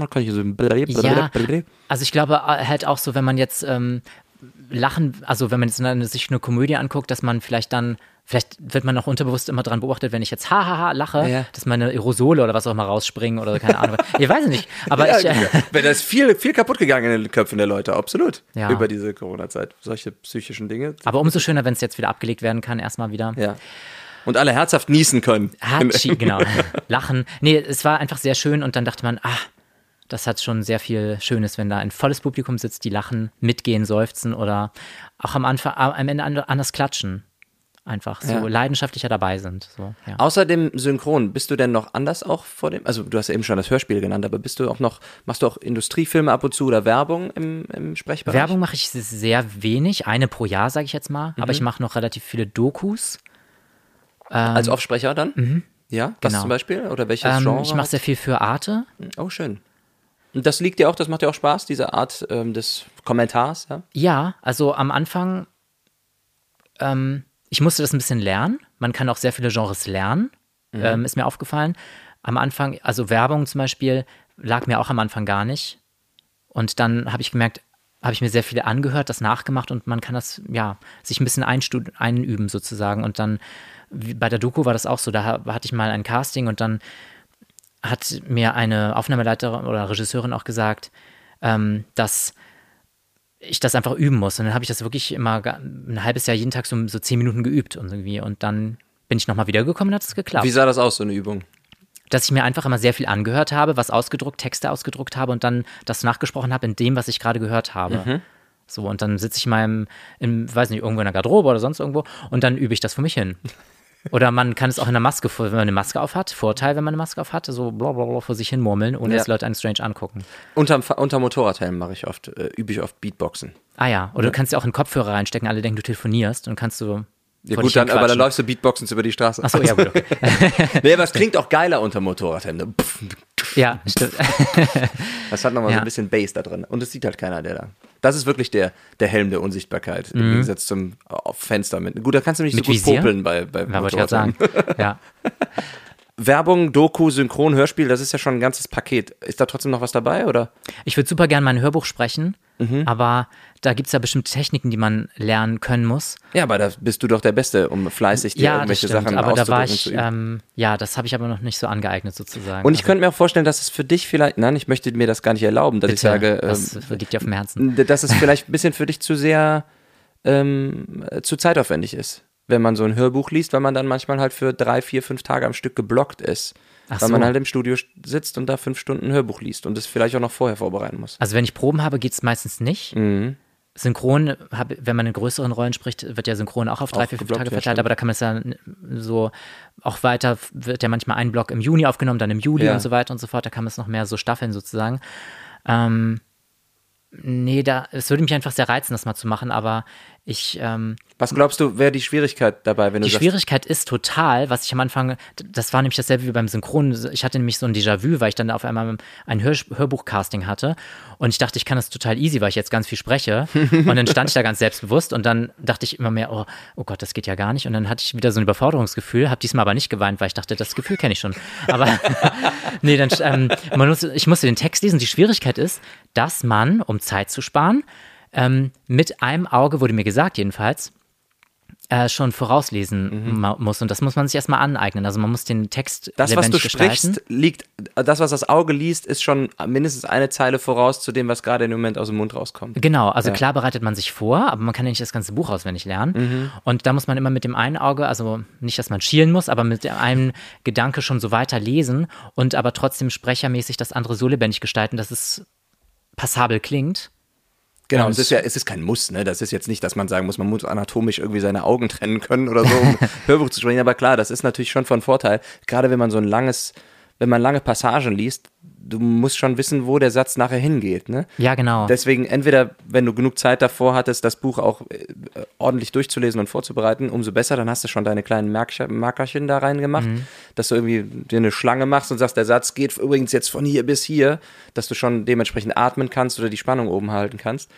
dann kann ich so
Ja, also ich glaube äh, halt auch so, wenn man jetzt ähm, lachen, also wenn man jetzt eine, sich eine Komödie anguckt, dass man vielleicht dann, vielleicht wird man auch unterbewusst immer dran beobachtet, wenn ich jetzt hahaha lache,
Ja.
dass meine Aerosole oder was auch immer rausspringen oder keine Ahnung. ich weiß nicht, aber
ja,
ich, äh,
Wenn da ist viel, viel kaputt gegangen in den Köpfen der Leute, absolut.
Ja.
Über diese Corona-Zeit. Solche psychischen Dinge.
aber umso schöner, wenn es jetzt wieder abgelegt werden kann, erstmal wieder.
Ja. Und alle herzhaft niesen können.
Hatschi, genau. Lachen. Nee, es war einfach sehr schön und dann dachte man, ah, das hat schon sehr viel Schönes, wenn da ein volles Publikum sitzt, die lachen, mitgehen, seufzen oder auch am Anfang, am Ende an- anders klatschen. Einfach so
Ja.
leidenschaftlicher dabei sind. So, ja.
Außer dem Synchron, bist du denn noch anders auch vor dem, also du hast ja eben schon das Hörspiel genannt, aber bist du auch noch, machst du auch Industriefilme ab und zu oder Werbung im, im Sprechbereich?
Werbung mache ich sehr wenig, eine pro Jahr, sage ich jetzt mal, aber ich mache noch relativ viele Dokus.
Als Offsprecher dann? Ja, was
genau.
zum Beispiel? Oder welches
Ähm,
Genre?
ich mache sehr viel für Arte.
oh, schön. Und das liegt dir auch, das macht dir auch Spaß, diese Art ähm, des Kommentars, ja?
Ja, also am Anfang, ähm, ich musste das ein bisschen lernen. Man kann auch sehr viele Genres lernen, ähm, ist mir aufgefallen. am Anfang, also Werbung zum Beispiel, lag mir auch am Anfang gar nicht. Und dann habe ich gemerkt, habe ich mir sehr viele angehört, das nachgemacht und man kann das, ja, sich ein bisschen einüben sozusagen. Und dann, wie bei der Doku war das auch so, da ha- hatte ich mal ein Casting und dann hat mir eine Aufnahmeleiterin oder Regisseurin auch gesagt, ähm, dass ich das einfach üben muss. Und dann habe ich das wirklich immer ein halbes Jahr jeden Tag so, so zehn Minuten geübt und irgendwie. Und dann bin ich nochmal wiedergekommen und hat es geklappt.
Wie sah das aus, so eine Übung?
Dass ich mir einfach immer sehr viel angehört habe, was ausgedruckt, Texte ausgedruckt habe und dann das nachgesprochen habe in dem, was ich gerade gehört habe.
Mhm.
So, und dann sitze ich mal im, im, weiß nicht, irgendwo in der Garderobe oder sonst irgendwo und dann übe ich das für mich hin. Oder man kann es auch in der Maske, wenn man eine Maske auf hat, Vorteil, wenn man eine Maske auf hat, so blablabla vor sich hin murmeln, ohne
Ja.
dass Leute einen strange angucken.
Unterm, unter Motorradhelm mache ich oft, äh, übe ich oft Beatboxen.
Ah ja, oder du kannst ja auch einen Kopfhörer reinstecken, alle denken, du telefonierst und kannst du.
Ja gut, dann, aber dann läufst du Beatboxens über die Straße.
Achso, ja, gut. Okay.
nee, aber es klingt auch geiler unter Motorradhelm. Pff,
ja, stimmt.
Das hat nochmal so
Ja.
ein bisschen Bass da drin. Und es sieht halt keiner, der da. Das ist wirklich der, der Helm der Unsichtbarkeit. Im Gegensatz zum auf Fenster mit. Gut, da kannst du nicht
Mhm. Mit
so gut
Visier?
popeln bei, bei
Ja, wollte ich gerade sagen. Ja.
Werbung, Doku, Synchron, Hörspiel, das ist ja schon ein ganzes Paket. Ist da trotzdem noch was dabei, oder?
Ich würde super gerne mein Hörbuch sprechen,
Mhm.
aber da gibt es ja bestimmte Techniken, die man lernen können muss.
Ja, aber da bist du doch der Beste, um fleißig dir
Ja, das
irgendwelche
stimmt,
Sachen
aber da war ich, ähm, ja, das habe ich aber noch nicht so angeeignet sozusagen.
Und ich
Also,
könnte mir auch vorstellen, dass es für dich vielleicht, nein, ich möchte mir das gar nicht erlauben, dass ich
bitte,
sage,
das
ähm,
liegt dir auf dem Herzen.
dass es vielleicht ein bisschen für dich zu sehr ähm, äh, zu zeitaufwendig ist, wenn man so ein Hörbuch liest, weil man dann manchmal halt für drei, vier, fünf Tage am Stück geblockt ist.
Ach
weil
so.
man halt im Studio sitzt und da fünf Stunden ein Hörbuch liest und es vielleicht auch noch vorher vorbereiten muss.
Also wenn ich Proben habe, geht es meistens nicht.
Mhm.
Synchron, hab, wenn man in größeren Rollen spricht, wird ja Synchron auch auf drei,
Auch
vier, fünf Tage
ja,
verteilt,
stimmt.
aber da kann man es ja so auch weiter, wird ja manchmal ein Block im Juni aufgenommen, dann im Juli
Ja.
und so weiter und so fort. Da kann man es noch mehr so staffeln sozusagen. Ähm, nee, da, es würde mich einfach sehr reizen, das mal zu machen, aber ich, ähm,
Was glaubst du, wäre die Schwierigkeit dabei, wenn du
die
sagst,
Schwierigkeit ist total, was ich am Anfang, das war nämlich dasselbe wie beim Synchron. Ich hatte nämlich so ein Déjà-vu, weil ich dann auf einmal ein Hör Hörbuch-Casting hatte und ich dachte, ich kann das total easy, weil ich jetzt ganz viel spreche. Und dann stand ich da ganz selbstbewusst und dann dachte ich immer mehr, oh, oh Gott, das geht ja gar nicht. Und dann hatte ich wieder so ein Überforderungsgefühl, habe diesmal aber nicht geweint, weil ich dachte, das Gefühl kenne ich schon. Aber nee, dann, ähm, muss, ich musste den Text lesen. Die Schwierigkeit ist, dass man, um Zeit zu sparen, ähm, mit einem Auge, wurde mir gesagt jedenfalls, äh, schon vorauslesen
Mhm.
muss. Und das muss man sich erstmal aneignen. Also man muss den Text
das, was du
gestalten.
sprichst, liegt, das, was das Auge liest, ist schon mindestens eine Zeile voraus zu dem, was gerade im Moment aus dem Mund rauskommt.
Genau, also
Ja.
klar bereitet man sich vor, aber man kann ja nicht das ganze Buch auswendig lernen.
Mhm.
Und da muss man immer mit dem einen Auge, also nicht, dass man schielen muss, aber mit dem einen Gedanke schon so weiter lesen und aber trotzdem sprechermäßig das andere so lebendig gestalten, dass es passabel klingt.
Genau, es ist ja, es ist kein Muss, ne? Das ist jetzt nicht, dass man sagen muss, man muss anatomisch irgendwie seine Augen trennen können oder so, um Hörbuch zu sprechen. Aber klar, das ist natürlich schon von Vorteil. Gerade wenn man so ein langes, wenn man lange Passagen liest, du musst schon wissen, wo der Satz nachher hingeht, ne?
Ja, genau.
Deswegen entweder, wenn du genug Zeit davor hattest, das Buch auch äh, ordentlich durchzulesen und vorzubereiten, umso besser, dann hast du schon deine kleinen Markerchen da reingemacht,
Mhm.
dass du irgendwie dir eine Schlange machst und sagst, der Satz geht übrigens jetzt von hier bis hier, dass du schon dementsprechend atmen kannst oder die Spannung oben halten kannst.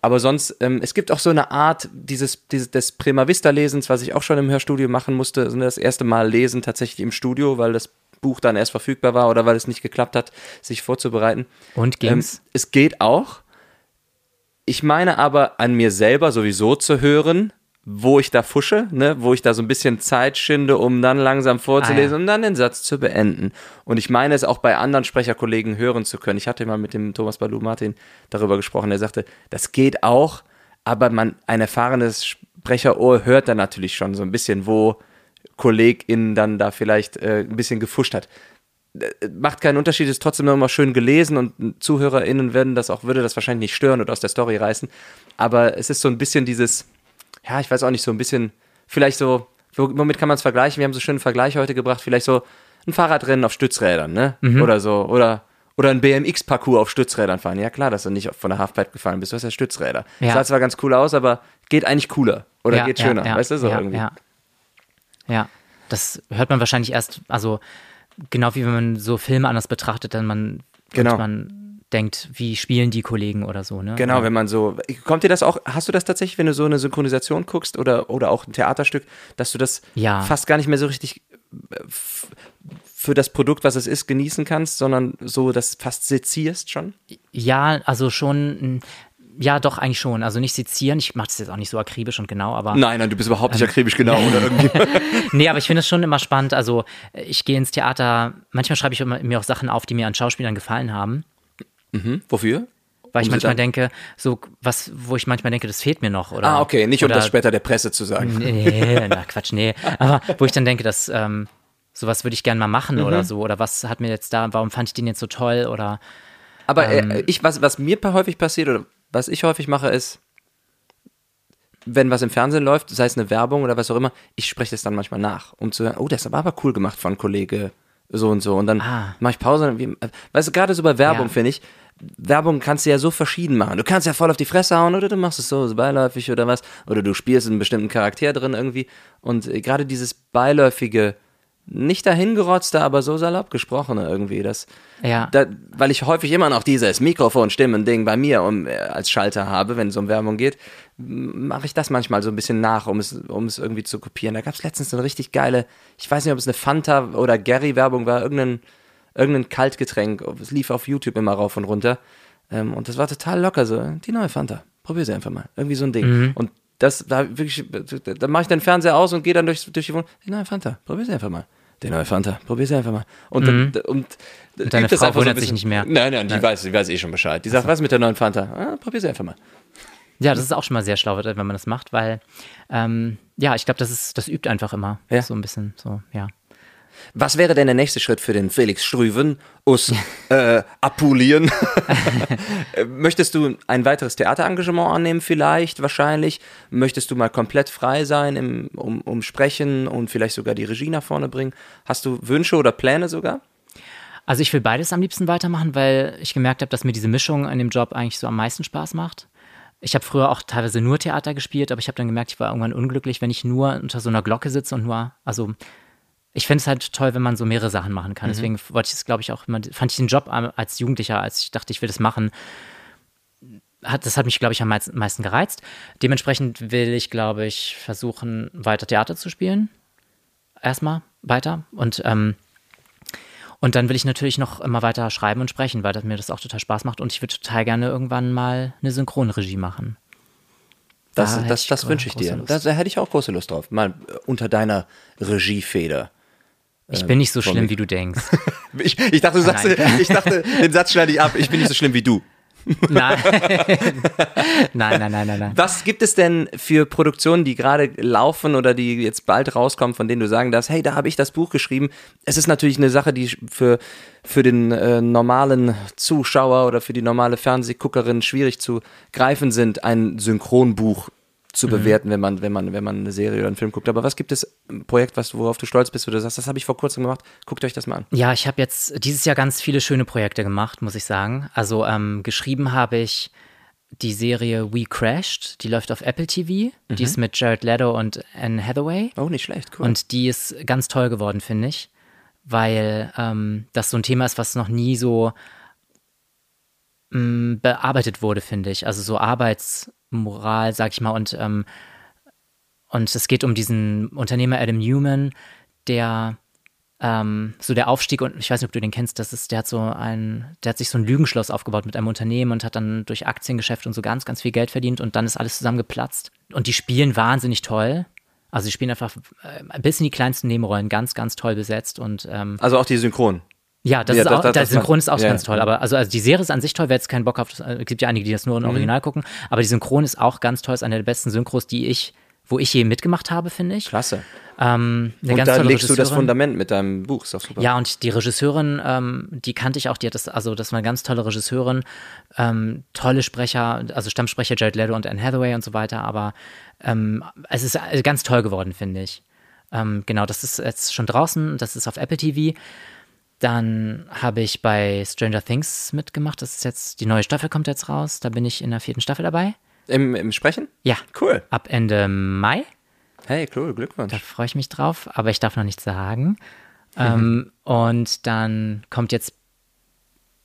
Aber sonst, ähm, es gibt auch so eine Art dieses, dieses des Prima Vista Lesens, was ich auch schon im Hörstudio machen musste, das erste Mal lesen tatsächlich im Studio, weil das Buch dann erst verfügbar war oder weil es nicht geklappt hat, sich vorzubereiten.
Und
Ähm,
ging's?
es geht auch. Ich meine aber an mir selber sowieso zu hören, wo ich da fusche, ne, wo ich da so ein bisschen Zeit schinde, um dann langsam vorzulesen
Ah, ja.
und dann den Satz zu beenden. Und ich meine es auch bei anderen Sprecherkollegen hören zu können. Ich hatte mal mit dem Thomas Balu Martin darüber gesprochen. Der sagte, das geht auch, aber man, ein erfahrenes Sprecherohr hört dann natürlich schon so ein bisschen, wo KollegInnen dann da vielleicht äh, ein bisschen gefuscht hat macht keinen Unterschied, ist trotzdem mal schön gelesen und ZuhörerInnen werden das auch, würde das wahrscheinlich nicht stören oder aus der Story reißen. Aber es ist so ein bisschen dieses, ja, ich weiß auch nicht, so ein bisschen, vielleicht so, womit kann man es vergleichen? Wir haben so schöne Vergleiche heute gebracht, vielleicht so ein Fahrradrennen auf Stützrädern, ne? Oder so, oder, oder ein BMX-Parcours auf Stützrädern fahren. Ja, klar, dass du nicht von der Halfpipe gefallen bist, du hast ja Stützräder.
Ja.
Sah zwar ganz cool aus, aber geht eigentlich cooler. Oder
ja,
geht schöner,
ja,
weißt du, so irgendwie.
Ja. das hört man wahrscheinlich erst, also genau wie wenn man so Filme anders betrachtet, dann man,
Genau.
man denkt, wie spielen die Kollegen oder so, ne?
Genau,
Ja.
wenn man so. Kommt dir das auch, hast du das tatsächlich, wenn du so eine Synchronisation guckst oder, oder auch ein Theaterstück, dass du das
Ja.
fast gar nicht mehr so richtig äh, für das Produkt, was es ist, genießen kannst, sondern so das fast sezierst schon?
Ja, also schon, ja, doch, eigentlich schon. Also nicht sezieren. Ich mache das jetzt auch nicht so akribisch und genau, aber.
Nein, nein, du bist überhaupt nicht akribisch genau oder irgendwie.
nee, aber ich finde es schon immer spannend. Also ich gehe ins Theater, manchmal schreibe ich mir auch Sachen auf, die mir an Schauspielern gefallen haben.
Mhm. Wofür?
Weil ich
Um
manchmal denke, so was, wo ich manchmal denke, das fehlt mir noch. Oder,
Ah, okay, nicht um das später der Presse zu sagen.
Nee, na Quatsch, nee. Aber wo ich dann denke, dass ähm, sowas würde ich gerne mal machen
Mhm.
oder so. Oder was hat mir jetzt da, warum fand ich den jetzt so toll? Oder
Aber
Ähm.
äh, ich, was, was mir häufig passiert oder was ich häufig mache, ist, wenn was im Fernsehen läuft, sei es eine Werbung oder was auch immer, ich spreche das dann manchmal nach, um zu hören, oh, das war aber cool gemacht von Kollege so und so. Und dann
Ah.
mache ich Pause. Und wie, äh, weißt du, gerade so bei Werbung,
Ja.
finde ich, Werbung kannst du ja so verschieden machen. Du kannst ja voll auf die Fresse hauen oder du machst es so, so beiläufig oder was. Oder du spielst einen bestimmten Charakter drin irgendwie. Und äh, gerade dieses beiläufige, nicht dahingerotzte, aber so salopp gesprochene irgendwie, das,
Ja.
da, weil ich häufig immer noch dieses Mikrofon-Stimmen-Ding bei mir um, äh, als Schalter habe, wenn es um Werbung geht, mache ich das manchmal so ein bisschen nach, um es, um es irgendwie zu kopieren. Da gab es letztens eine richtig geile, ich weiß nicht, ob es eine Fanta oder Gary-Werbung war, irgendein, irgendein Kaltgetränk. Es lief auf YouTube immer rauf und runter. Ähm, und das war total locker so. Die neue Fanta. Probier sie einfach mal. Irgendwie so ein Ding. Und das, da wirklich, da mache ich den Fernseher aus und gehe dann durch, durch die Wohnung. Die neue Fanta. Probier sie einfach mal. Die neue Fanta. Probier sie einfach mal. Und, dann, und,
Und deine Frau
einfach so
wundert sich nicht mehr.
Nein, nein, die weiß, die weiß eh schon Bescheid. Die sagt, was ist mit der neuen Fanta? Ah, probier sie einfach mal.
Ja, das ist auch schon mal sehr schlau, wenn man das macht, weil ähm, ja, ich glaube, das ist, das übt einfach immer
Ja.
so ein bisschen so, ja.
Was wäre denn der nächste Schritt für den Felix Strüven aus äh, Apulien? Möchtest du ein weiteres Theaterengagement annehmen vielleicht, wahrscheinlich? Möchtest du mal komplett frei sein, im, um, um Sprechen und vielleicht sogar die Regie nach vorne bringen? Hast du Wünsche oder Pläne sogar?
Also ich will beides am liebsten weitermachen, weil ich gemerkt habe, dass mir diese Mischung in dem Job eigentlich so am meisten Spaß macht. Ich habe früher auch teilweise nur Theater gespielt, aber ich habe dann gemerkt, ich war irgendwann unglücklich, wenn ich nur unter so einer Glocke sitze und nur, also ich finde es halt toll, wenn man so mehrere Sachen machen kann. Deswegen wollte ich es, glaube ich, auch immer, fand ich den Job als Jugendlicher, als ich dachte, ich will das machen, hat, das hat mich, glaube ich, am meisten, gereizt. Dementsprechend will ich, glaube ich, versuchen, weiter Theater zu spielen. Erstmal weiter. Und, ähm, und dann will ich natürlich noch immer weiter schreiben und sprechen, weil das, mir das auch total Spaß macht. Und ich würde total gerne irgendwann mal eine Synchronregie machen.
Das,
Da
das, das
gro-
wünsche ich dir. Das, da hätte ich auch große Lust drauf. Mal unter deiner Regiefeder.
Ich bin nicht so schlimm,
mir.
wie du denkst.
Ich, ich dachte, du sagst,
nein.
ich dachte, den Satz schneide ich ab. Ich bin nicht so schlimm wie du.
nein. nein, nein, nein, nein, nein.
Was gibt es denn für Produktionen, die gerade laufen oder die jetzt bald rauskommen, von denen du sagen darfst, hey, da habe ich das Buch geschrieben. Es ist natürlich eine Sache, die für, für den äh, normalen Zuschauer oder für die normale Fernsehguckerin schwierig zu greifen sind, ein Synchronbuch zu bewerten, wenn man, wenn man, wenn man eine Serie oder einen Film guckt. Aber was gibt es ein Projekt, was, worauf du stolz bist, wo du sagst, das habe ich vor kurzem gemacht, guckt euch das mal an.
Ja, ich habe jetzt dieses Jahr ganz viele schöne Projekte gemacht, muss ich sagen. Also ähm, geschrieben habe ich die Serie We Crashed, die läuft auf Apple TV. Die ist mit Jared Leto und Anne Hathaway.
Oh, nicht schlecht, cool.
Und die ist ganz toll geworden, finde ich, weil ähm, das so ein Thema ist, was noch nie so mh, bearbeitet wurde, finde ich. Also so Arbeitsmoral, sag ich mal, und, ähm, und es geht um diesen Unternehmer Adam Newman, der ähm, so der Aufstieg und ich weiß nicht, ob du den kennst, das ist, der hat so ein, der hat sich so ein Lügenschloss aufgebaut mit einem Unternehmen und hat dann durch Aktiengeschäft und so ganz, ganz viel Geld verdient und dann ist alles zusammengeplatzt. Und die spielen wahnsinnig toll. Also die spielen einfach äh, bis in die kleinsten Nebenrollen ganz, ganz toll besetzt und ähm,
also auch die Synchron.
Ja, das
Ja,
ist
das-
auch,
das-
der
das
Synchron ist auch
ja,
ganz toll. Aber also, also die Serie ist an sich toll, wer jetzt keinen Bock auf, es gibt ja einige, die das nur im
Mhm.
Original gucken, aber die Synchron ist auch ganz toll, ist eine der besten Synchros, die ich, wo ich je mitgemacht habe, finde ich.
Klasse.
Ähm,
Und da legst du das. Fundament mit deinem Buch, ist doch super.
Ja, und die Regisseurin, ähm, die kannte ich auch, die hat das, also das war eine ganz tolle Regisseurin, ähm, tolle Sprecher, also Stammsprecher Jared Leto und Anne Hathaway und so weiter, aber ähm, es ist äh, ganz toll geworden, finde ich. Ähm, genau, das ist jetzt schon draußen, das ist auf Apple TV. Dann habe ich bei Stranger Things mitgemacht, das ist jetzt, die neue Staffel kommt jetzt raus, da bin ich in der vierten Staffel dabei.
Im, Im Sprechen?
Ja,
Cool.
ab Ende Mai.
Hey, cool,
Da
Glückwunsch.
freue ich mich drauf, aber ich darf noch nichts sagen. Ähm, und dann kommt jetzt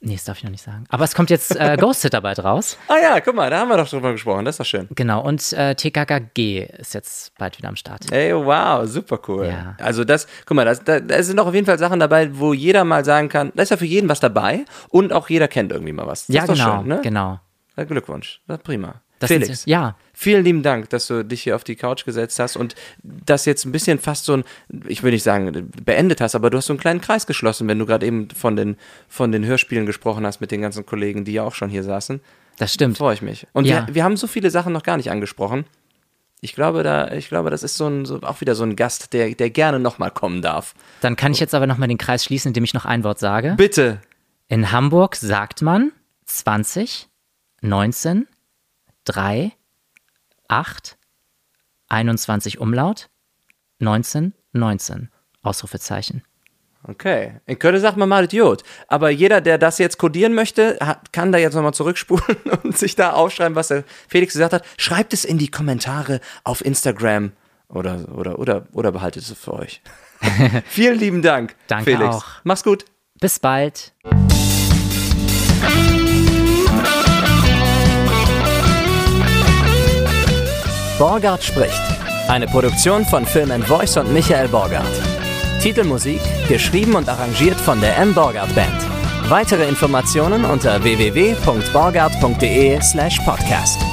Nee, das darf ich noch nicht sagen. Aber es kommt jetzt äh, Ghost Sitter bald raus.
Ah ja, guck mal, da haben wir doch drüber gesprochen. Das ist doch schön.
Genau, und äh, TKKG ist jetzt bald wieder am Start.
Ey, wow, super cool.
Ja.
Also das, guck mal, das, da, da sind doch auf jeden Fall Sachen dabei, wo jeder mal sagen kann, da ist ja für jeden was dabei und auch jeder kennt irgendwie mal was. Das
ja, genau,
schön, ne?
genau.
Glückwunsch. Das ist prima.
Das
Felix,
ja,
vielen lieben Dank, dass du dich hier auf die Couch gesetzt hast und das jetzt ein bisschen fast so ein, ich will nicht sagen, beendet hast, aber du hast so einen kleinen Kreis geschlossen, wenn du gerade eben von den, von den Hörspielen gesprochen hast mit den ganzen Kollegen, die ja auch schon hier saßen.
das stimmt.
Freue ich mich. Und
Ja.
wir, wir haben so viele Sachen noch gar nicht angesprochen. Ich glaube, da, ich glaube, das ist so ein, so, auch wieder so ein Gast, der, der gerne nochmal kommen darf.
Dann kann ich jetzt aber nochmal den Kreis schließen, indem ich noch ein Wort sage.
Bitte.
In Hamburg sagt man 20, 19, 3, 8, 21 Umlaut, 19, 19. Ausrufezeichen.
Okay. In Köln sagt man mal Idiot. Aber jeder, der das jetzt kodieren möchte, hat, kann da jetzt nochmal zurückspulen und sich da aufschreiben, was der Felix gesagt hat. Schreibt es in die Kommentare auf Instagram oder, oder, oder, oder behaltet es für euch. Vielen lieben Dank,
Danke
Felix.
auch.
Mach's gut.
Bis bald.
Borgard spricht. Eine Produktion von Film and Voice und Michael Borgard. Titelmusik geschrieben und arrangiert von der M. Borgard Band. Weitere Informationen unter www.borgard.de slash podcast.